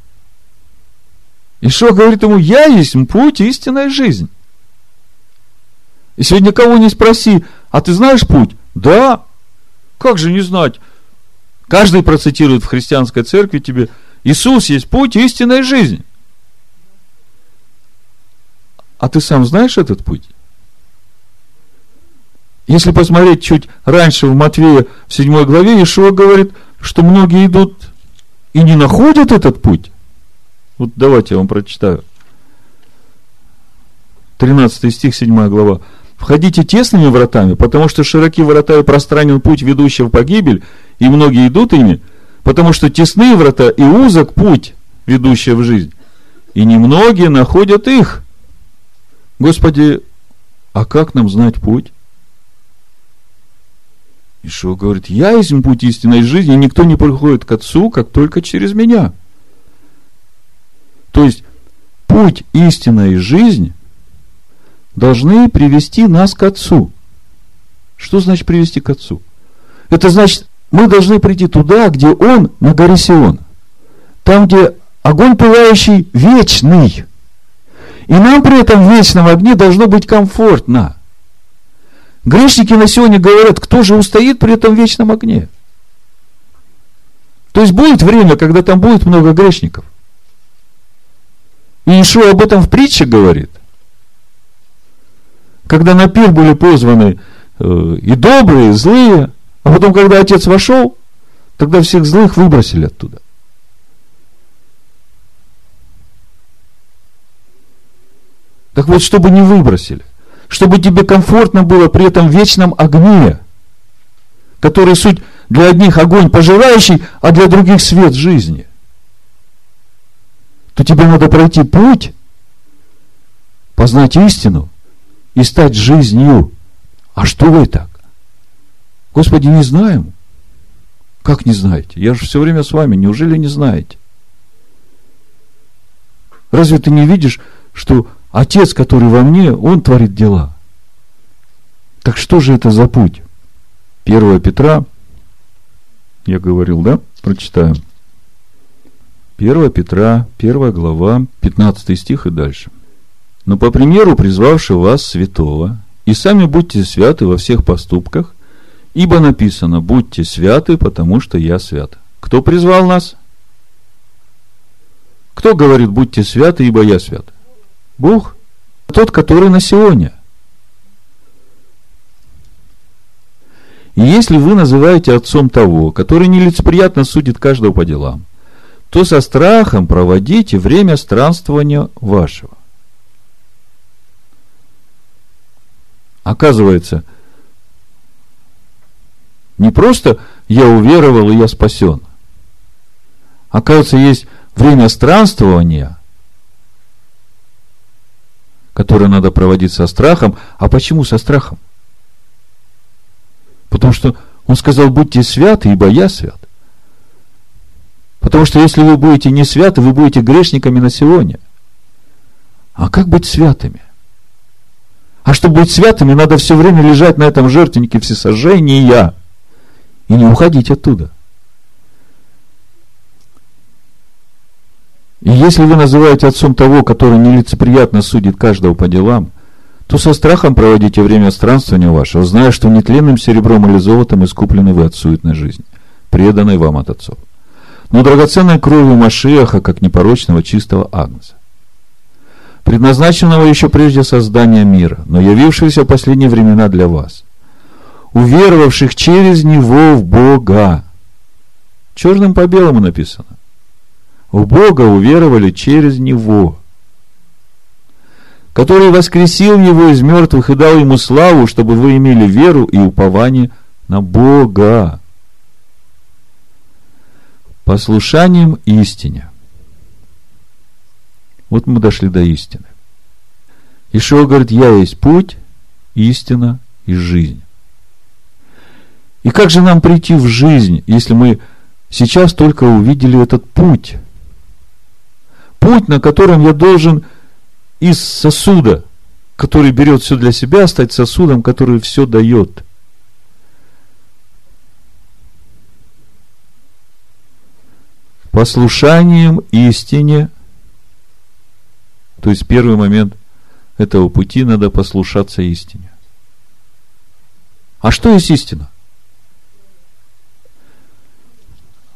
И что говорит ему, я есть путь, истинная жизнь. И сегодня кого не спроси, а ты знаешь путь? Да. Как же не знать? Каждый процитирует в христианской церкви тебе, Иисус есть путь, истинная жизнь. А ты сам знаешь этот путь? Если посмотреть чуть раньше в Матвея в 7 главе, Ишуа говорит, что многие идут и не находят этот путь. Вот давайте я вам прочитаю. 13 стих, 7 глава. Входите тесными вратами, потому что широки врата и пространен путь, ведущий в погибель, и многие идут ими, потому что тесные врата и узок путь, ведущий в жизнь, и немногие находят их. Господи, а как нам знать путь? Ишуа говорит, я есть путь истинной жизни, и никто не приходит к Отцу, как только через меня. То есть, путь истинной жизни должны привести нас к Отцу. Что значит привести к Отцу? Это значит, мы должны прийти туда, где Он, на горе Сион. Там, где огонь пылающий вечный. И нам при этом в вечном огне должно быть комфортно. Грешники на сегодня говорят, кто же устоит при этом вечном огне? То есть будет время, когда там будет много грешников. И Ишуа об этом в притче говорит. Когда на пир были позваны э, и добрые, и злые, а потом, когда отец вошел, тогда всех злых выбросили оттуда. Так вот, чтобы не выбросили, чтобы тебе комфортно было при этом вечном огне, который суть для одних огонь пожирающий, а для других свет жизни, то тебе надо пройти путь, познать истину и стать жизнью. А что вы так? Господи, не знаем. Как не знаете? Я же все время с вами. Неужели не знаете? Разве ты не видишь, что Отец, который во мне, Он творит дела. Так что же это за путь? 1 Петра, я говорил, да? Прочитаем. 1 Петра, 1 глава, 15 стих и дальше. Но по примеру призвавшего вас святого, и сами будьте святы во всех поступках, ибо написано, будьте святы, потому что я свят. Кто призвал нас? Кто говорит, будьте святы, ибо я свят? Бог, тот, который на Сионе. И если вы называете отцом того, который нелицеприятно судит каждого по делам, то со страхом проводите время странствования вашего. Оказывается, не просто я уверовал и я спасен. Оказывается, есть время странствования – которое надо проводить со страхом. А почему со страхом? Потому что он сказал, будьте святы, ибо я свят. Потому что если вы будете не святы, вы будете грешниками на сегодня. А как быть святыми? А чтобы быть святыми, надо все время лежать на этом жертвеннике всесожжения и не уходить оттуда. И если вы называете отцом того, который нелицеприятно судит каждого по делам, то со страхом проводите время странствования вашего, зная, что нетленным серебром или золотом искуплены вы от суетной жизни, преданной вам от отцов. Но драгоценной кровью Машиаха, как непорочного чистого агнца предназначенного еще прежде создания мира, но явившегося в последние времена для вас, уверовавших через Него в Бога. Черным по белому написано. В Бога уверовали через Него, который воскресил Его из мертвых и дал Ему славу, чтобы вы имели веру и упование на Бога. Послушанием истине – вот мы дошли до истины. Ишуа говорит, я есть путь, истина и жизнь. И как же нам прийти в жизнь, если мы сейчас только увидели этот путь? Путь, на котором я должен из сосуда, который берет все для себя, стать сосудом, который все дает. Послушанием истине то есть первый момент этого пути надо послушаться истине. А что есть истина?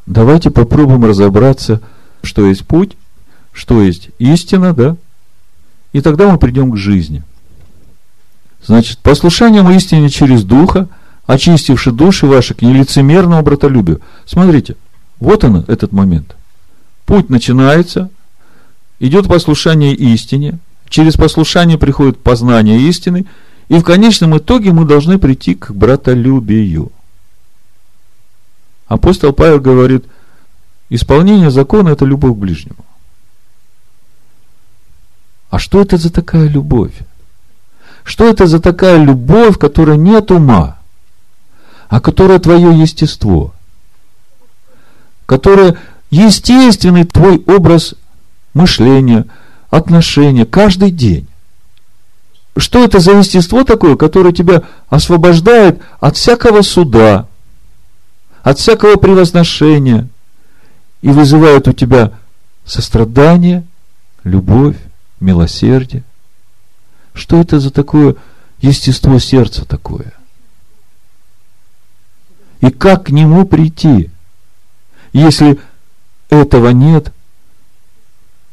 Давайте попробуем разобраться, что есть путь, что есть истина, да? И тогда мы придем к жизни. Значит, послушанием истине через Духа, очистивши души ваши к нелицемерному братолюбию. Смотрите, вот он, этот момент. Путь начинается, идет послушание истине, через послушание приходит познание истины, и в конечном итоге мы должны прийти к братолюбию. Апостол Павел говорит, исполнение закона – это любовь к ближнему. А что это за такая любовь? Что это за такая любовь, которая нет ума, а которая твое естество, которая естественный твой образ мышление, отношения, каждый день. Что это за естество такое, которое тебя освобождает от всякого суда, от всякого превозношения и вызывает у тебя сострадание, любовь, милосердие? Что это за такое естество сердца такое? И как к нему прийти? Если этого нет,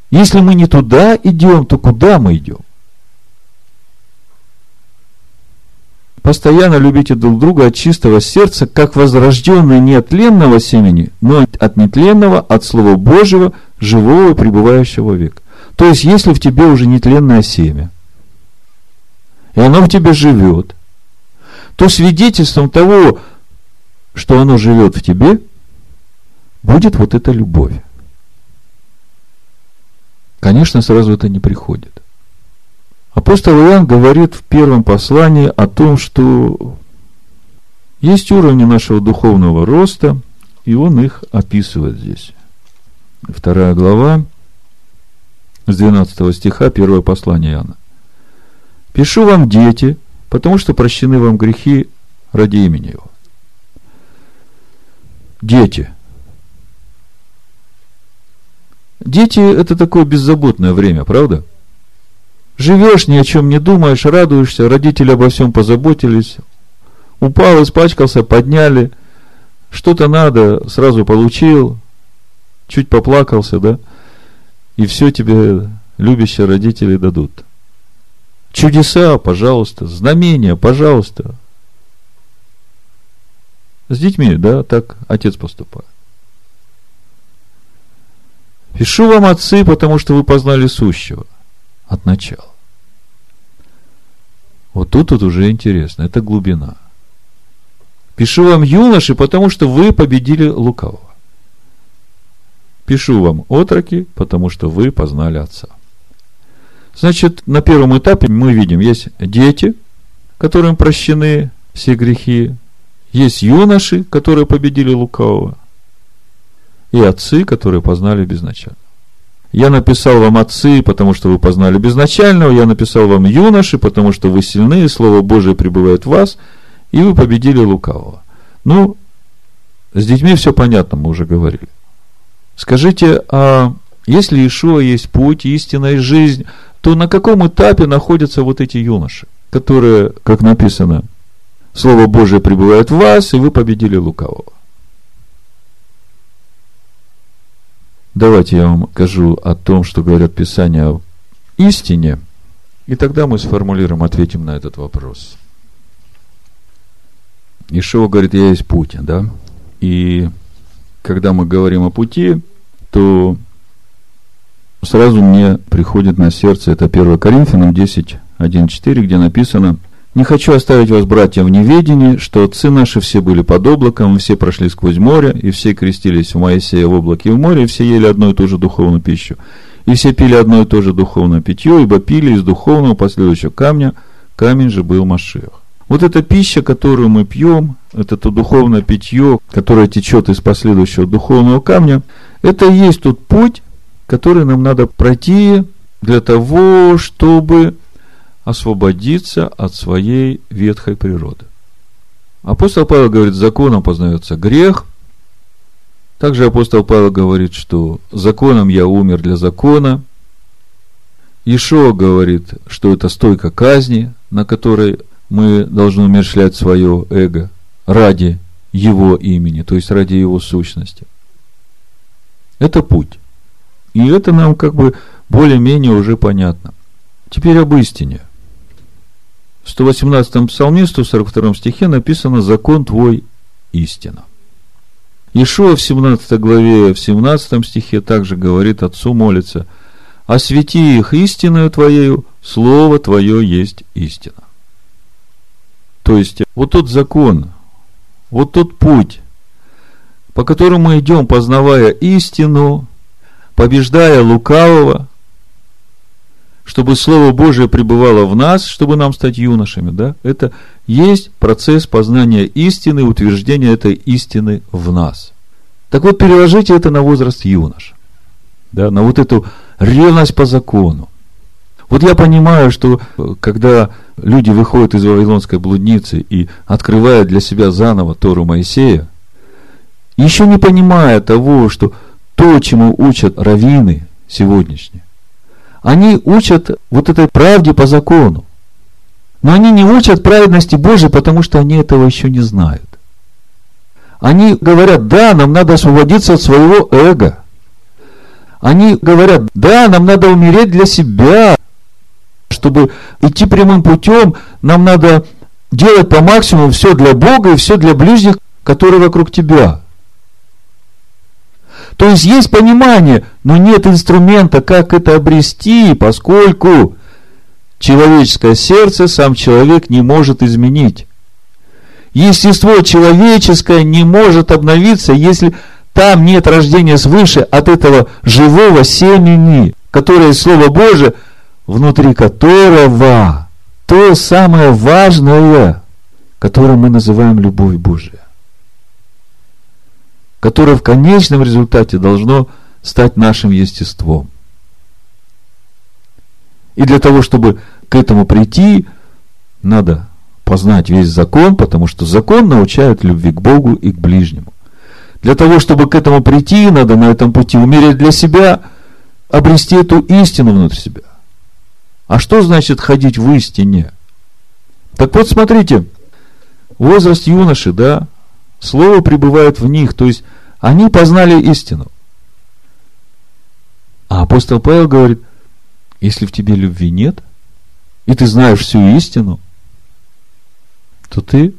если мы не туда идем, то куда мы идем? Постоянно любите друг друга от чистого сердца, как возрожденные не от тленного семени, но от нетленного, от Слова Божьего, живого и пребывающего века. То есть, если в тебе уже нетленное семя, и оно в тебе живет, то свидетельством того, что оно живет в тебе, будет вот эта любовь. Конечно, сразу это не приходит. Апостол Иоанн говорит в первом послании о том, что есть уровни нашего духовного роста, и он их описывает здесь. Вторая глава, с 12 стиха, первое послание Иоанна. «Пишу вам, дети, потому что прощены вам грехи ради имени Его». Дети – Дети – это такое беззаботное время, правда? Живешь, ни о чем не думаешь, радуешься, родители обо всем позаботились, упал, испачкался, подняли, что-то надо, сразу получил, чуть поплакался, да, и все тебе любящие родители дадут. Чудеса, пожалуйста, знамения, пожалуйста. С детьми, да, так отец поступает. Пишу вам, отцы, потому что вы познали сущего от начала. Вот тут вот уже интересно, это глубина. Пишу вам, юноши, потому что вы победили лукавого. Пишу вам, отроки, потому что вы познали Отца. Значит, на первом этапе мы видим, есть дети, которым прощены все грехи, есть юноши, которые победили лукавого, и отцы, которые познали безначально. Я написал вам отцы, потому что вы познали безначального, я написал вам юноши, потому что вы сильны, и Слово Божие пребывает в вас, и вы победили лукавого. Ну, с детьми все понятно, мы уже говорили. Скажите, а если Ишуа есть путь, истина и жизнь, то на каком этапе находятся вот эти юноши, которые, как написано, Слово Божие пребывает в вас, и вы победили лукавого? Давайте я вам скажу о том, что говорят Писания о истине, и тогда мы сформулируем, ответим на этот вопрос. Ишова говорит, я есть путь, да? И когда мы говорим о пути, то сразу мне приходит на сердце, это 1 Коринфянам 10, 1, 4, где написано, «Не хочу оставить вас, братья, в неведении, что отцы наши все были под облаком, все прошли сквозь море, и все крестились в Моисея в облаке и в море, и все ели одну и ту же духовную пищу. И все пили одно и то же духовное питье, ибо пили из духовного последующего камня, камень же был Машех». Вот эта пища, которую мы пьем, это то духовное питье, которое течет из последующего духовного камня, это и есть тот путь, который нам надо пройти для того, чтобы освободиться от своей ветхой природы. Апостол Павел говорит, законом познается грех. Также апостол Павел говорит, что законом я умер для закона. Ишо говорит, что это стойка казни, на которой мы должны умершлять свое эго ради его имени, то есть ради его сущности. Это путь. И это нам как бы более-менее уже понятно. Теперь об истине. В 118-м псалме, 142 стихе написано «Закон твой истина». Ишуа в 17 главе, в 17 стихе также говорит, Отцу молится, «Освети их истиною Твоею, Слово Твое есть истина». То есть, вот тот закон, вот тот путь, по которому мы идем, познавая истину, побеждая лукавого, чтобы Слово Божие пребывало в нас, чтобы нам стать юношами, да, это есть процесс познания истины, утверждения этой истины в нас. Так вот, переложите это на возраст юнош, да, на вот эту ревность по закону. Вот я понимаю, что э, когда люди выходят из Вавилонской блудницы и открывают для себя заново Тору Моисея, еще не понимая того, что то, чему учат раввины сегодняшние, они учат вот этой правде по закону. Но они не учат праведности Божией, потому что они этого еще не знают. Они говорят, да, нам надо освободиться от своего эго. Они говорят, да, нам надо умереть для себя, чтобы идти прямым путем, нам надо делать по максимуму все для Бога и все для ближних, которые вокруг тебя. То есть есть понимание, но нет инструмента, как это обрести, поскольку человеческое сердце сам человек не может изменить. Естество человеческое не может обновиться, если там нет рождения свыше от этого живого семени, которое Слово Божие – внутри которого то самое важное, которое мы называем любовь Божия, которое в конечном результате должно стать нашим естеством. И для того, чтобы к этому прийти, надо познать весь закон, потому что закон научает любви к Богу и к ближнему. Для того, чтобы к этому прийти, надо на этом пути умереть для себя, обрести эту истину внутри себя. А что значит ходить в истине? Так вот, смотрите, возраст юноши, да, слово пребывает в них, то есть они познали истину. А апостол Павел говорит, если в тебе любви нет, и ты знаешь всю истину, то ты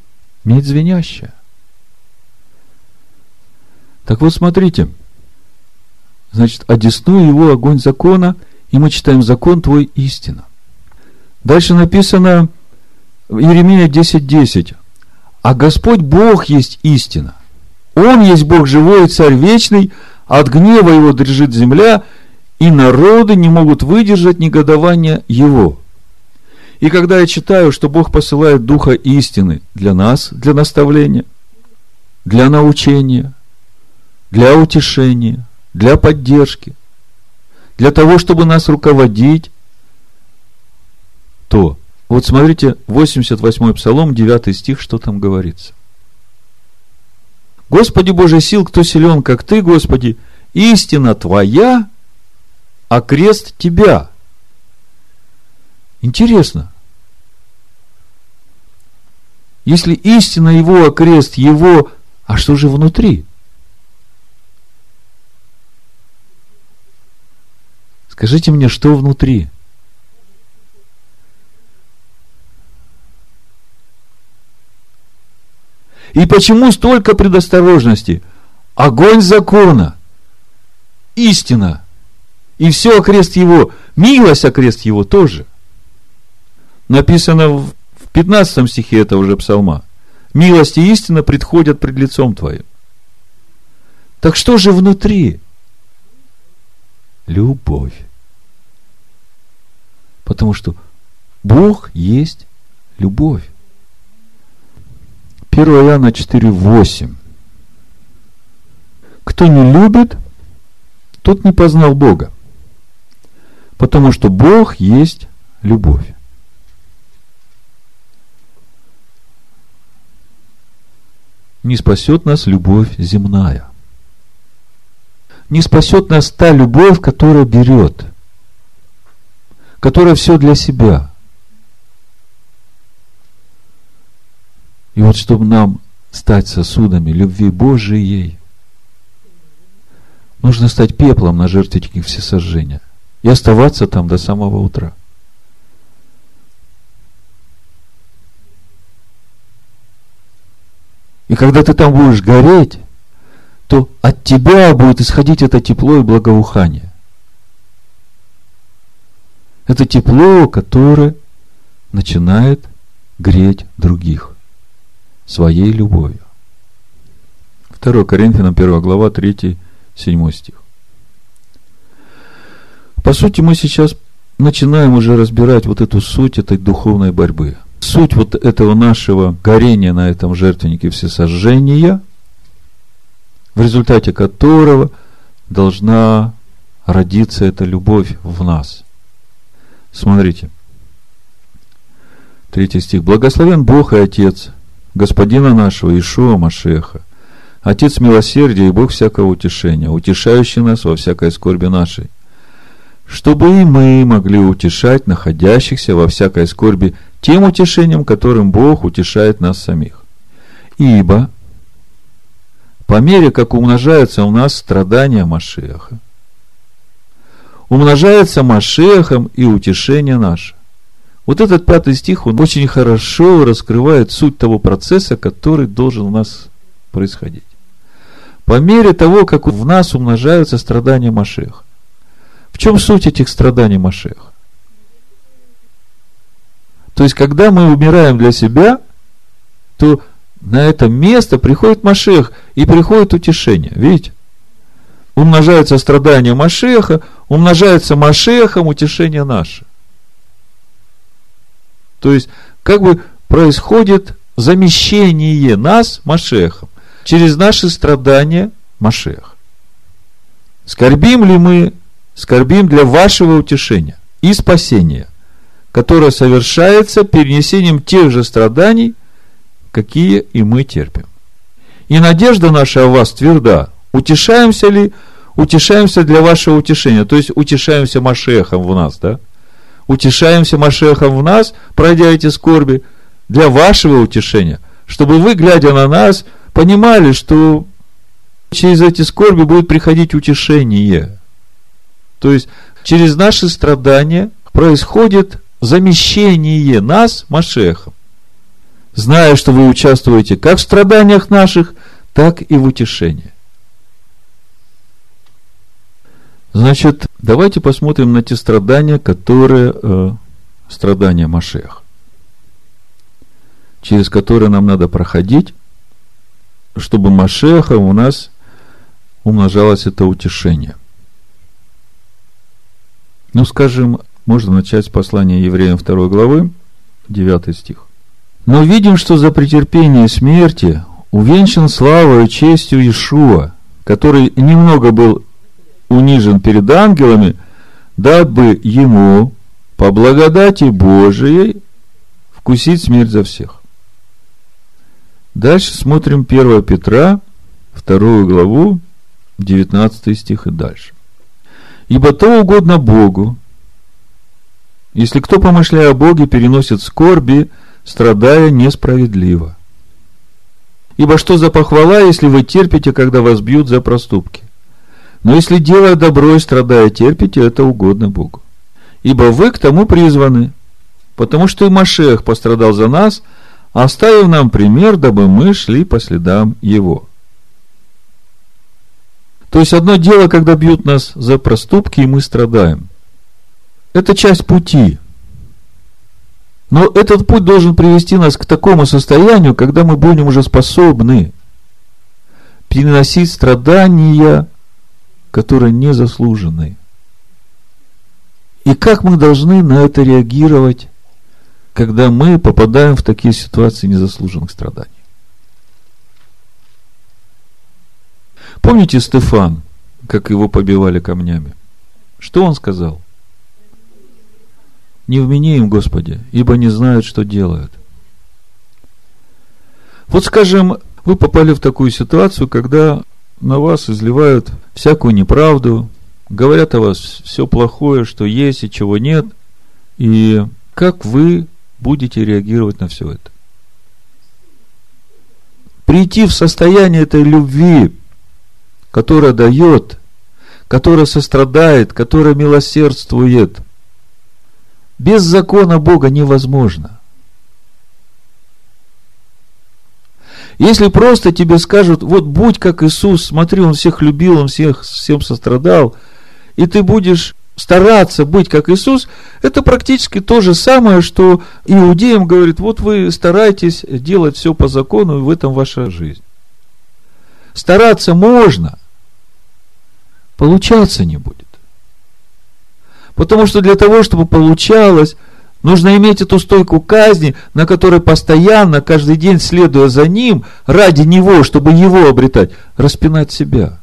медь звенящая. Так вот, смотрите, значит, одесную его огонь закона – и мы читаем «Закон твой истина». Дальше написано в Еремия 10.10. 10. «А Господь Бог есть истина. Он есть Бог живой и Царь вечный, от гнева Его дрожит земля, и народы не могут выдержать негодования Его». И когда я читаю, что Бог посылает Духа истины для нас, для наставления, для научения, для утешения, для поддержки, для того, чтобы нас руководить, то, вот смотрите, 88-й Псалом, 9 стих, что там говорится. Господи Боже сил, кто силен, как Ты, Господи, истина Твоя, а крест Тебя. Интересно. Если истина Его, а крест Его, а что же внутри? Скажите мне, что внутри? И почему столько предосторожности? Огонь закона, истина, и все окрест его, милость окрест его тоже. Написано в 15 стихе этого уже псалма. Милость и истина предходят пред лицом твоим. Так что же внутри? Любовь. Потому что Бог есть любовь. 1 Иоанна 4,8. Кто не любит, тот не познал Бога, потому что Бог есть любовь. Не спасет нас любовь земная. Не спасет нас та любовь, которая берет, которая все для себя – И вот чтобы нам стать сосудами любви Божией, нужно стать пеплом на жертвеннике всесожжения и оставаться там до самого утра. И когда ты там будешь гореть, то от тебя будет исходить это тепло и благоухание. Это тепло, которое начинает греть других своей любовью. 2 Коринфянам 1 глава 3 7 стих. По сути, мы сейчас начинаем уже разбирать вот эту суть этой духовной борьбы. Суть вот этого нашего горения на этом жертвеннике всесожжения, в результате которого должна родиться эта любовь в нас. Смотрите. Третий стих. Благословен Бог и Отец Господина нашего Ишуа Машеха, Отец милосердия и Бог всякого утешения, утешающий нас во всякой скорби нашей, чтобы и мы могли утешать находящихся во всякой скорби тем утешением, которым Бог утешает нас самих. Ибо по мере, как умножаются у нас страдания Машеха, умножается Машехом и утешение наше. Вот этот пятый стих, он очень хорошо раскрывает суть того процесса, который должен у нас происходить. По мере того, как в нас умножаются страдания Машеха. В чем суть этих страданий Машеха? То есть, когда мы умираем для себя, то на это место приходит Машех и приходит утешение. Видите? Умножаются страдания Машеха, умножается Машехом утешение наше. То есть, как бы происходит замещение нас Машехом через наши страдания Машех. Скорбим ли мы? Скорбим для вашего утешения и спасения, которое совершается перенесением тех же страданий, какие и мы терпим. И надежда наша о вас тверда. Утешаемся ли? Утешаемся для вашего утешения. То есть, утешаемся Машехом в нас, да? Утешаемся Машехом в нас, пройдя эти скорби, для вашего утешения, чтобы вы, глядя на нас, понимали, что через эти скорби будет приходить утешение. То есть, через наши страдания происходит замещение нас Машехом. Зная, что вы участвуете как в страданиях наших, так и в утешении. Значит, давайте посмотрим на те страдания, которые э, страдания Машех, через которые нам надо проходить, чтобы Машеха у нас умножалось это утешение. Ну, скажем, можно начать с послания евреям 2 главы, 9 стих. Но видим, что за претерпение смерти увенчан славой и честью Иешуа, который немного был унижен перед ангелами, дабы ему по благодати Божией вкусить смерть за всех. Дальше смотрим 1 Петра, вторую главу, 19 стих и дальше. Ибо то угодно Богу, если кто, помышляя о Боге, переносит скорби, страдая несправедливо. Ибо что за похвала, если вы терпите, когда вас бьют за проступки? Но если делая добро и страдая терпите, это угодно Богу. Ибо вы к тому призваны, потому что и Машех пострадал за нас, оставив нам пример, дабы мы шли по следам его. То есть одно дело, когда бьют нас за проступки, и мы страдаем. Это часть пути. Но этот путь должен привести нас к такому состоянию, когда мы будем уже способны переносить страдания, которые не заслужены. И как мы должны на это реагировать, когда мы попадаем в такие ситуации незаслуженных страданий? Помните Стефан, как его побивали камнями? Что он сказал? Не вмени им, Господи, ибо не знают, что делают. Вот скажем, вы попали в такую ситуацию, когда на вас изливают всякую неправду, говорят о вас все плохое, что есть и чего нет, и как вы будете реагировать на все это? Прийти в состояние этой любви, которая дает, которая сострадает, которая милосердствует. Без закона Бога невозможно. Если просто тебе скажут, вот будь как Иисус, смотри, Он всех любил, Он всех, всем сострадал, и ты будешь стараться быть как Иисус, это практически то же самое, что иудеям говорит, вот вы старайтесь делать все по закону, и в этом ваша жизнь. Стараться можно, получаться не будет. Потому что для того, чтобы получалось, нужно иметь эту стойку казни, на которой постоянно, каждый день, следуя за ним, ради него, чтобы его обретать, распинать себя.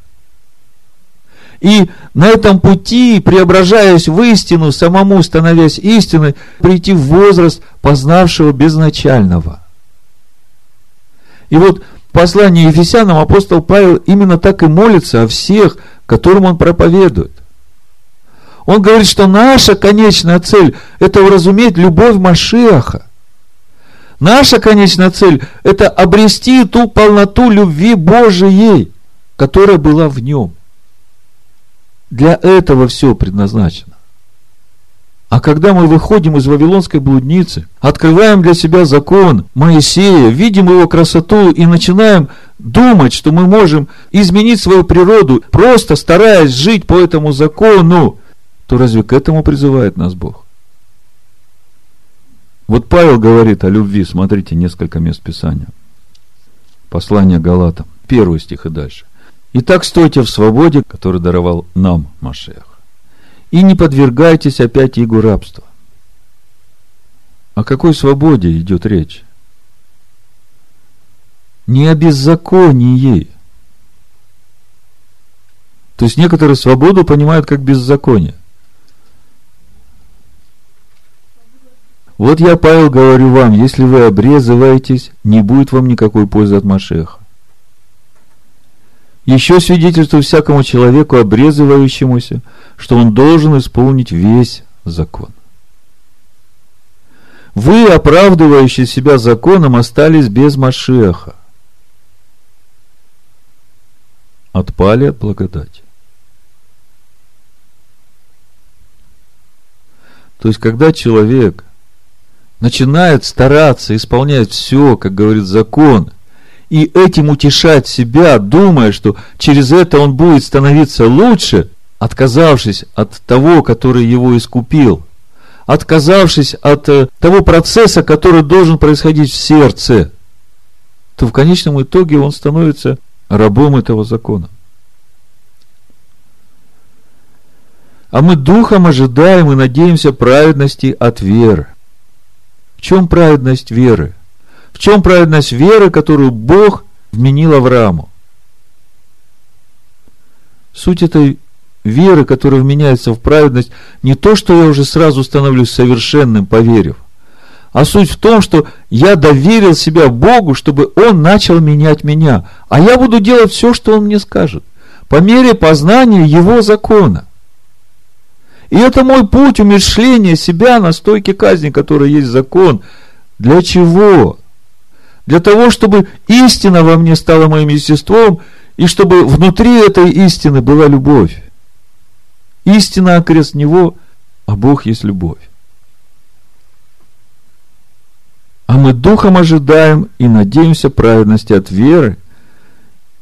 И на этом пути, преображаясь в истину, самому становясь истиной, прийти в возраст познавшего безначального. И вот послании Ефесянам апостол Павел именно так и молится о всех, которым он проповедует. Он говорит, что наша конечная цель – это уразуметь любовь Машеха. Наша конечная цель – это обрести ту полноту любви Божией, которая была в нем. Для этого все предназначено. А когда мы выходим из Вавилонской блудницы, открываем для себя закон Моисея, видим его красоту и начинаем думать, что мы можем изменить свою природу, просто стараясь жить по этому закону, то разве к этому призывает нас Бог? Вот Павел говорит о любви, смотрите, несколько мест Писания. Послание Галатам, первый стих и дальше. Итак, стойте в свободе, который даровал нам Машех и не подвергайтесь опять игу рабства. О какой свободе идет речь? Не о беззаконии. То есть некоторые свободу понимают как беззаконие. Вот я, Павел, говорю вам, если вы обрезываетесь, не будет вам никакой пользы от Машеха. Еще свидетельство всякому человеку, обрезывающемуся, что он должен исполнить весь закон. Вы, оправдывающие себя законом, остались без Машеха. Отпали от благодати. То есть, когда человек начинает стараться исполнять все, как говорит закон, и этим утешать себя, думая, что через это он будет становиться лучше, отказавшись от того, который его искупил, отказавшись от э, того процесса, который должен происходить в сердце, то в конечном итоге он становится рабом этого закона. А мы духом ожидаем и надеемся праведности от веры. В чем праведность веры? В чем праведность веры, которую Бог вменил Аврааму? Суть этой веры, которая вменяется в праведность, не то, что я уже сразу становлюсь совершенным, поверив, а суть в том, что я доверил себя Богу, чтобы Он начал менять меня, а я буду делать все, что Он мне скажет, по мере познания Его закона. И это мой путь умершления себя на стойке казни, которая есть закон. Для чего? Для того, чтобы истина во мне стала моим естеством, и чтобы внутри этой истины была любовь. Истина окрест Него, а Бог есть любовь. А мы духом ожидаем и надеемся праведности от веры,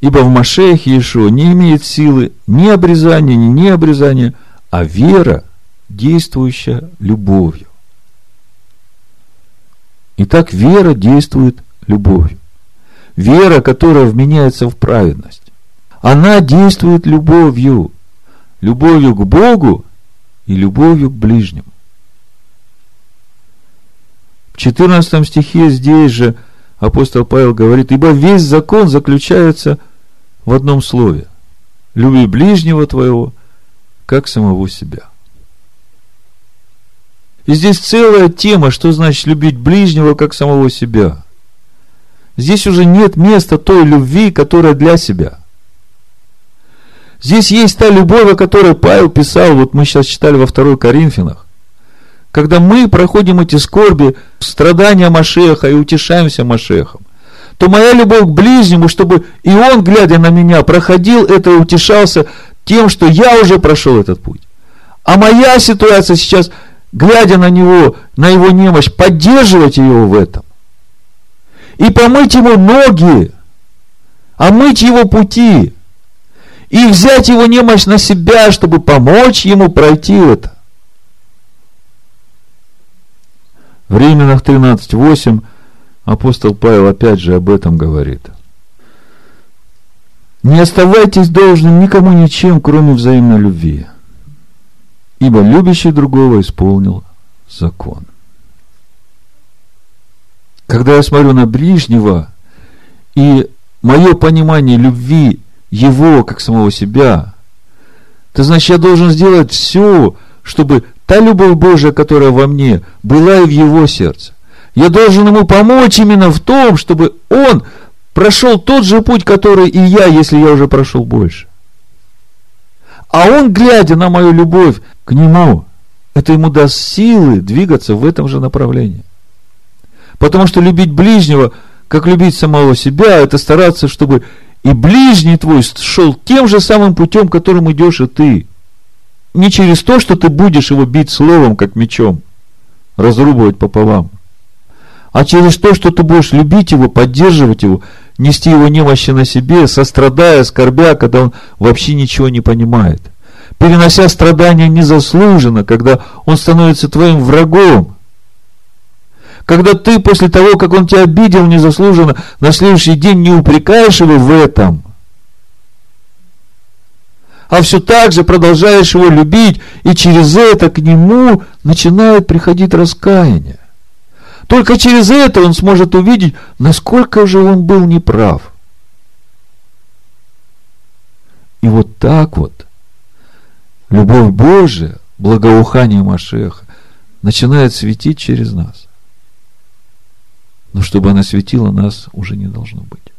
ибо в Машеях Иешуа не имеет силы ни обрезания, ни необрезания, а вера, действующая любовью. Итак, вера действует любовью. Вера, которая вменяется в праведность. Она действует любовью любовью к Богу и любовью к ближнему. В 14 стихе здесь же апостол Павел говорит, ибо весь закон заключается в одном слове. Люби ближнего твоего, как самого себя. И здесь целая тема, что значит любить ближнего, как самого себя. Здесь уже нет места той любви, которая для себя – Здесь есть та любовь, о которой Павел писал, вот мы сейчас читали во второй Коринфянах. Когда мы проходим эти скорби, страдания Машеха и утешаемся Машехом, то моя любовь к ближнему, чтобы и он, глядя на меня, проходил это и утешался тем, что я уже прошел этот путь. А моя ситуация сейчас, глядя на него, на его немощь, поддерживать его в этом. И помыть ему ноги, а мыть его пути – и взять его немощь на себя, чтобы помочь ему пройти это. В Римлянах 13.8 апостол Павел опять же об этом говорит. Не оставайтесь должным никому ничем, кроме взаимной любви, ибо любящий другого исполнил закон. Когда я смотрю на ближнего, и мое понимание любви его, как самого себя, то значит, я должен сделать все, чтобы та любовь Божия, которая во мне, была и в его сердце. Я должен ему помочь именно в том, чтобы он прошел тот же путь, который и я, если я уже прошел больше. А он, глядя на мою любовь к нему, это ему даст силы двигаться в этом же направлении. Потому что любить ближнего, как любить самого себя, это стараться, чтобы и ближний твой шел тем же самым путем, которым идешь и ты. Не через то, что ты будешь его бить словом, как мечом, разрубывать пополам, а через то, что ты будешь любить его, поддерживать его, нести его немощи на себе, сострадая, скорбя, когда он вообще ничего не понимает. Перенося страдания незаслуженно, когда он становится твоим врагом, когда ты после того, как он тебя обидел незаслуженно, на следующий день не упрекаешь его в этом, а все так же продолжаешь его любить, и через это к нему начинает приходить раскаяние. Только через это он сможет увидеть, насколько же он был неправ. И вот так вот любовь Божия, благоухание Машеха начинает светить через нас но чтобы она светила нас уже не должно быть.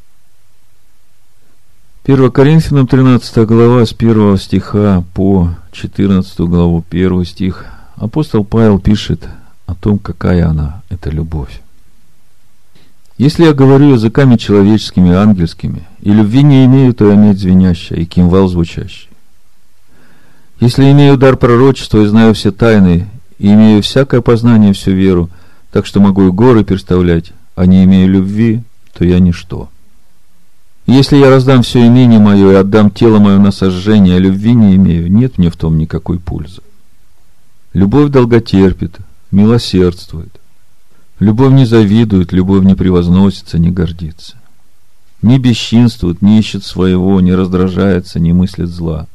1 Коринфянам 13 глава с 1 стиха по 14 главу 1 стих апостол Павел пишет о том, какая она, эта любовь. Если я говорю языками человеческими и ангельскими, и любви не имею, то я медь звенящая и кимвал звучащий. Если имею дар пророчества и знаю все тайны, и имею всякое познание всю веру, так что могу и горы переставлять, а не имею любви, то я ничто. Если я раздам все имение мое и отдам тело мое на сожжение, а любви не имею, нет мне в том никакой пользы. Любовь долготерпит, милосердствует. Любовь не завидует, любовь не превозносится, не гордится. Не бесчинствует, не ищет своего, не раздражается, не мыслит зла.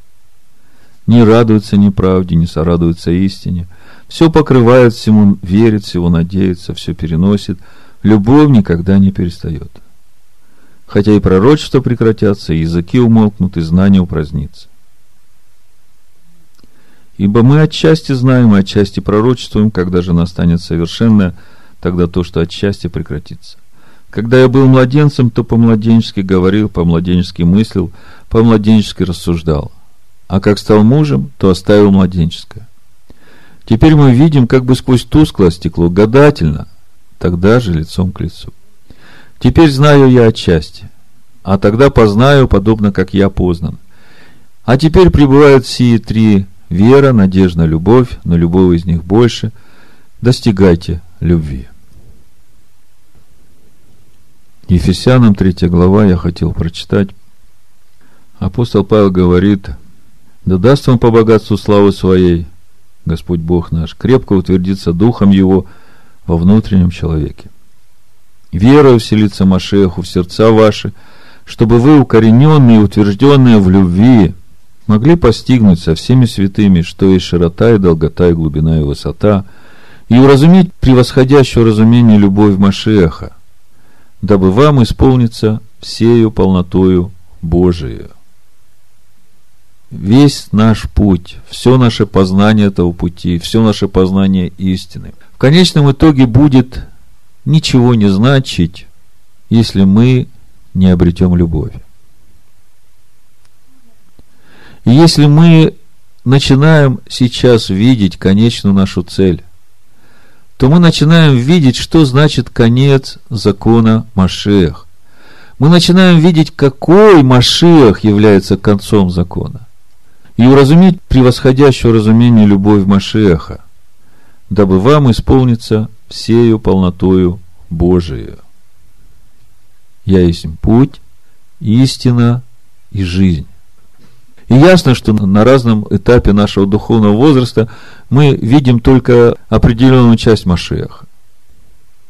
Не радуется неправде, не сорадуется истине. Все покрывает, всему верит, всего надеется, все переносит – Любовь никогда не перестает. Хотя и пророчества прекратятся, и языки умолкнут, и знания упразднится. Ибо мы отчасти знаем и отчасти пророчествуем, когда же настанет совершенное, тогда то, что отчасти прекратится. Когда я был младенцем, то по-младенчески говорил, по-младенчески мыслил, по-младенчески рассуждал. А как стал мужем, то оставил младенческое. Теперь мы видим как бы сквозь тусклое стекло, гадательно, тогда же лицом к лицу. Теперь знаю я отчасти, а тогда познаю, подобно как я познан. А теперь пребывают сии три – вера, надежда, любовь, но любого из них больше. Достигайте любви. Ефесянам 3 глава я хотел прочитать. Апостол Павел говорит, «Да даст вам по богатству славы своей, Господь Бог наш, крепко утвердиться Духом Его во внутреннем человеке. Вера вселится Машеху в сердца ваши, чтобы вы, укорененные и утвержденные в любви, могли постигнуть со всеми святыми, что есть широта и долгота и глубина и высота, и уразуметь превосходящую разумение любовь Машеха, дабы вам исполниться всею полнотою Божию. Весь наш путь, все наше познание этого пути, все наше познание истины, в конечном итоге будет ничего не значить, если мы не обретем любовь. Если мы начинаем сейчас видеть конечную нашу цель, то мы начинаем видеть, что значит конец закона Машех. Мы начинаем видеть, какой Машех является концом закона. И уразуметь превосходящее разумение любовь Машеха, дабы вам исполниться всею полнотою Божию. Я есть путь, истина и жизнь. И ясно, что на разном этапе нашего духовного возраста мы видим только определенную часть Машеха.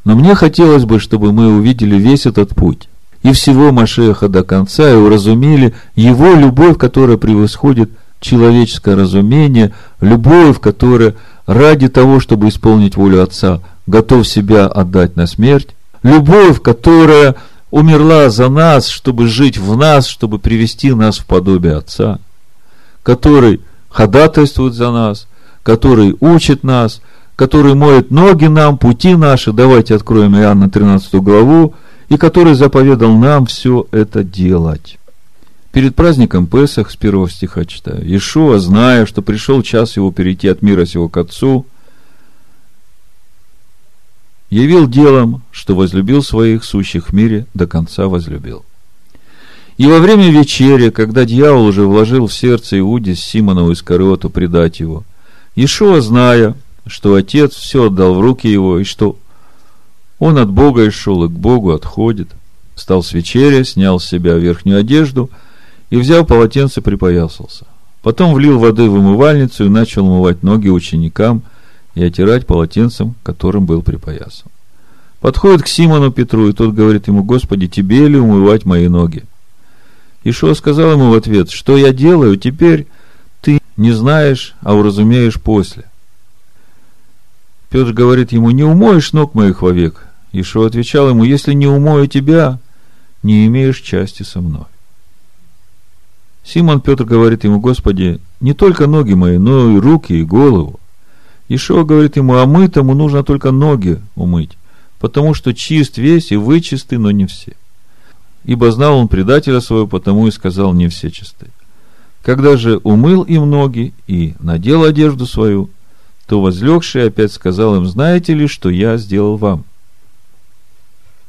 Но мне хотелось бы, чтобы мы увидели весь этот путь. И всего Машеха до конца и уразумели его любовь, которая превосходит человеческое разумение, любовь, которая ради того, чтобы исполнить волю Отца, готов себя отдать на смерть, любовь, которая умерла за нас, чтобы жить в нас, чтобы привести нас в подобие Отца – который ходатайствует за нас, который учит нас, который моет ноги нам, пути наши, давайте откроем Иоанна 13 главу, и который заповедал нам все это делать. Перед праздником Песах с первого стиха читаю. Ишуа, зная, что пришел час его перейти от мира сего к Отцу, явил делом, что возлюбил своих сущих в мире, до конца возлюбил. И во время вечери, когда дьявол уже вложил в сердце Иуде Симонову Искариоту предать его, Ишуа, зная, что Отец все отдал в руки его, и что он от Бога и шел, и к Богу отходит, встал с вечери, снял с себя верхнюю одежду и, взяв полотенце, припоясался. Потом влил воды в умывальницу и начал умывать ноги ученикам и отирать полотенцем, которым был припоясан. Подходит к Симону Петру, и тот говорит ему, Господи, тебе ли умывать мои ноги? Ишуа сказал ему в ответ, что я делаю, теперь ты не знаешь, а уразумеешь после. Петр говорит ему, не умоешь ног моих вовек. Ишуа отвечал ему, если не умою тебя, не имеешь части со мной. Симон Петр говорит ему, Господи, не только ноги мои, но и руки, и голову. Ишуа говорит ему, а мытому нужно только ноги умыть, потому что чист весь и вы чисты, но не все ибо знал он предателя своего, потому и сказал не все чисты. Когда же умыл им ноги и надел одежду свою, то возлегший опять сказал им, знаете ли, что я сделал вам?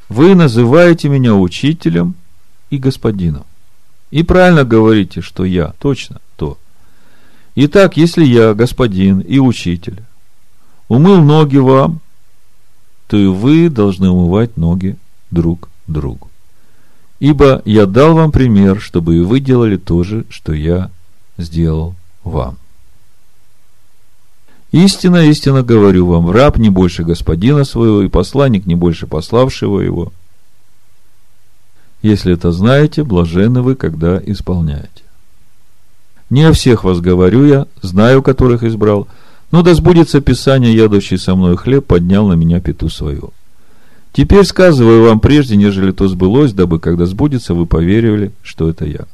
Вы называете меня учителем и господином. И правильно говорите, что я точно то. Итак, если я господин и учитель, умыл ноги вам, то и вы должны умывать ноги друг другу. Ибо я дал вам пример, чтобы и вы делали то же, что я сделал вам. Истинно, истинно говорю вам, раб не больше господина своего, и посланник не больше пославшего его. Если это знаете, блаженны вы, когда исполняете. Не о всех вас говорю я, знаю, которых избрал, но да сбудется Писание, ядущий со мной хлеб, поднял на меня пету свою. Теперь сказываю вам прежде, нежели то сбылось, дабы, когда сбудется, вы поверили, что это я.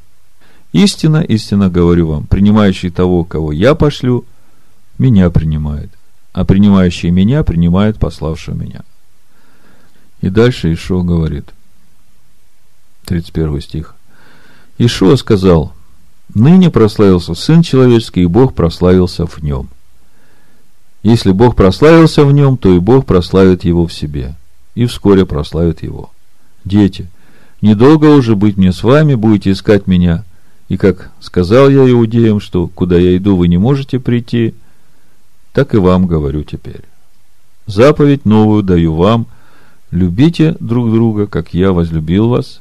Истина, истинно говорю вам, принимающий того, кого я пошлю, меня принимает, а принимающий меня принимает пославшего меня. И дальше Ишо говорит, 31 стих. Ишуа сказал, ныне прославился Сын Человеческий, и Бог прославился в нем. Если Бог прославился в нем, то и Бог прославит его в себе, и вскоре прославит его. Дети, недолго уже быть мне с вами, будете искать меня, и как сказал я иудеям, что куда я иду, вы не можете прийти, так и вам говорю теперь. Заповедь новую даю вам, любите друг друга, как я возлюбил вас,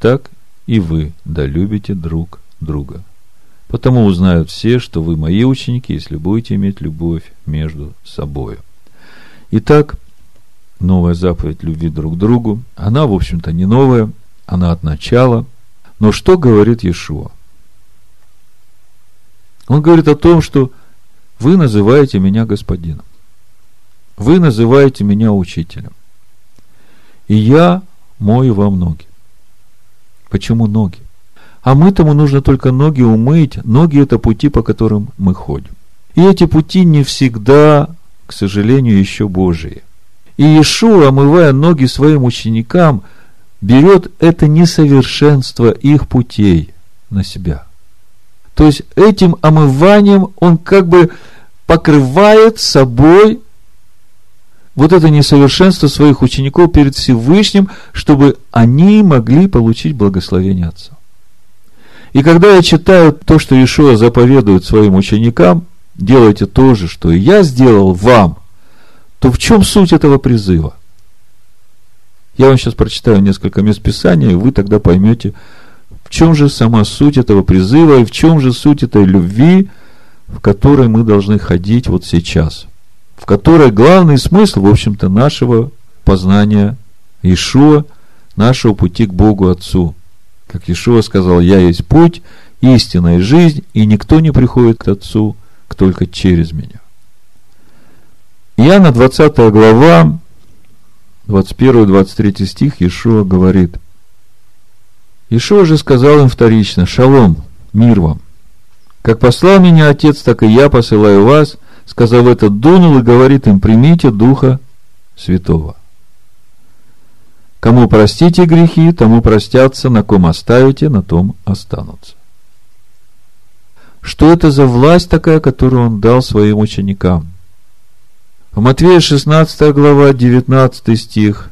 так и вы долюбите друг друга. Потому узнают все, что вы мои ученики, если будете иметь любовь между собой. Итак, новая заповедь любви друг к другу, она, в общем-то, не новая, она от начала. Но что говорит Иешуа? Он говорит о том, что вы называете меня господином. Вы называете меня учителем. И я мою вам ноги. Почему ноги? А мы-тому нужно только ноги умыть. Ноги – это пути, по которым мы ходим. И эти пути не всегда, к сожалению, еще Божии. И Иешуа, омывая ноги своим ученикам, берет это несовершенство их путей на себя. То есть этим омыванием он как бы покрывает собой вот это несовершенство своих учеников перед Всевышним, чтобы они могли получить благословение Отца. И когда я читаю то, что Иешуа заповедует своим ученикам, делайте то же, что и я сделал вам, то в чем суть этого призыва? Я вам сейчас прочитаю несколько мест Писания, и вы тогда поймете, в чем же сама суть этого призыва, и в чем же суть этой любви, в которой мы должны ходить вот сейчас – в которой главный смысл, в общем-то, нашего познания Ишуа, нашего пути к Богу Отцу. Как Ишуа сказал, «Я есть путь, истина и жизнь, и никто не приходит к Отцу, только через меня». Иоанна 20 глава, 21-23 стих, Ишуа говорит, Ишуа же сказал им вторично, «Шалом, мир вам! Как послал меня Отец, так и я посылаю вас – сказав это, дунул и говорит им, примите Духа Святого. Кому простите грехи, тому простятся, на ком оставите, на том останутся. Что это за власть такая, которую он дал своим ученикам? В Матвея 16 глава, 19 стих.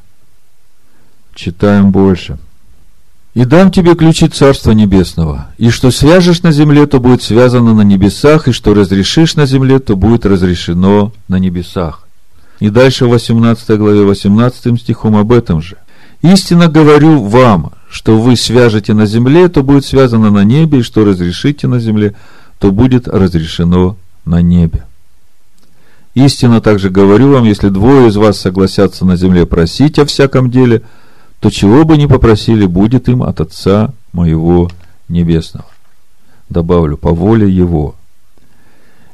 Читаем больше. И дам тебе ключи Царства Небесного, и что свяжешь на земле, то будет связано на небесах, и что разрешишь на земле, то будет разрешено на небесах. И дальше в 18 главе 18 стихом об этом же. Истинно говорю вам, что вы свяжете на земле, то будет связано на небе, и что разрешите на земле, то будет разрешено на небе. Истинно также говорю вам, если двое из вас согласятся на земле просить о всяком деле – то чего бы ни попросили, будет им от Отца моего Небесного. Добавлю, по воле Его.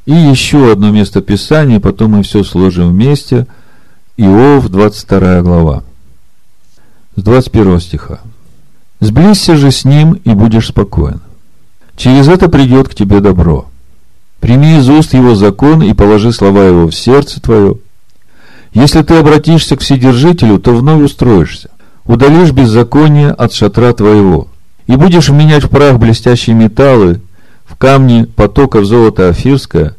И еще одно место Писания, потом мы все сложим вместе. Иов, 22 глава. С 21 стиха. «Сблизься же с ним, и будешь спокоен. Через это придет к тебе добро. Прими из уст его закон и положи слова его в сердце твое. Если ты обратишься к Вседержителю, то вновь устроишься удалишь беззаконие от шатра твоего, и будешь менять в прах блестящие металлы, в камни потоков золота афирское,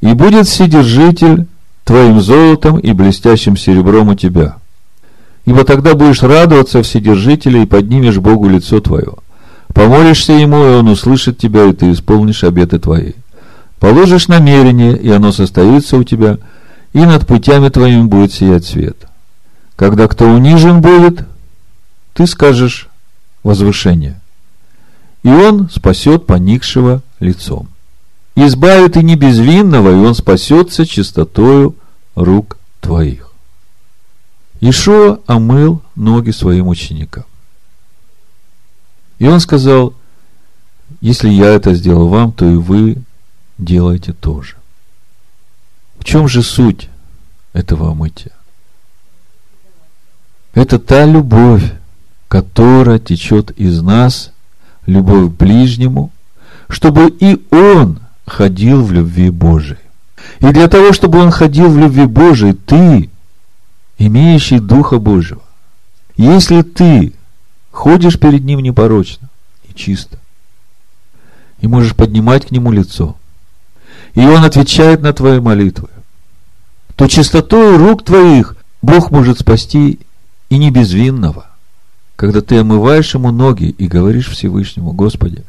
и будет Вседержитель твоим золотом и блестящим серебром у тебя. Ибо тогда будешь радоваться Вседержителя и поднимешь Богу лицо твое. Помолишься Ему, и Он услышит тебя, и ты исполнишь обеты твои. Положишь намерение, и оно состоится у тебя, и над путями твоими будет сиять свет. Когда кто унижен будет, ты скажешь возвышение. И он спасет поникшего лицом. Избавит и не безвинного, и он спасется чистотою рук твоих. Ишуа омыл ноги своим ученикам. И он сказал, если я это сделал вам, то и вы делаете тоже. В чем же суть этого омытия? Это та любовь, которая течет из нас, любовь к ближнему, чтобы и он ходил в любви Божией. И для того, чтобы он ходил в любви Божией, ты, имеющий Духа Божьего, если ты ходишь перед Ним непорочно и чисто, и можешь поднимать к Нему лицо, и Он отвечает на твои молитвы, то чистотой рук твоих Бог может спасти и не безвинного, когда ты омываешь Ему ноги и говоришь Всевышнему, Господи,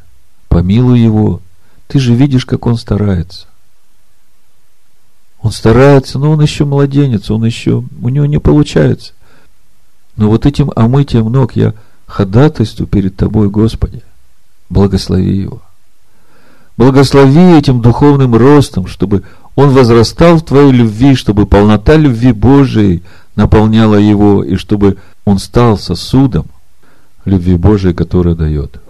помилуй Его, ты же видишь, как Он старается. Он старается, но он еще младенец, он еще, у него не получается. Но вот этим омытием ног я ходатайствую перед Тобой, Господи. Благослови его. Благослови этим духовным ростом, чтобы он возрастал в Твоей любви, чтобы полнота любви Божией наполняла его, и чтобы он стал сосудом любви Божией, которая дает.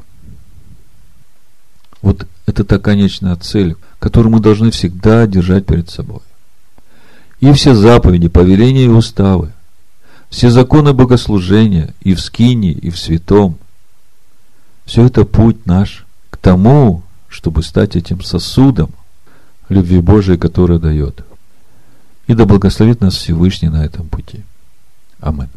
Вот это та конечная цель, которую мы должны всегда держать перед собой и все заповеди, повеления и уставы, все законы богослужения и в скине, и в святом. Все это путь наш к тому, чтобы стать этим сосудом любви Божией, которая дает. И да благословит нас Всевышний на этом пути. Аминь.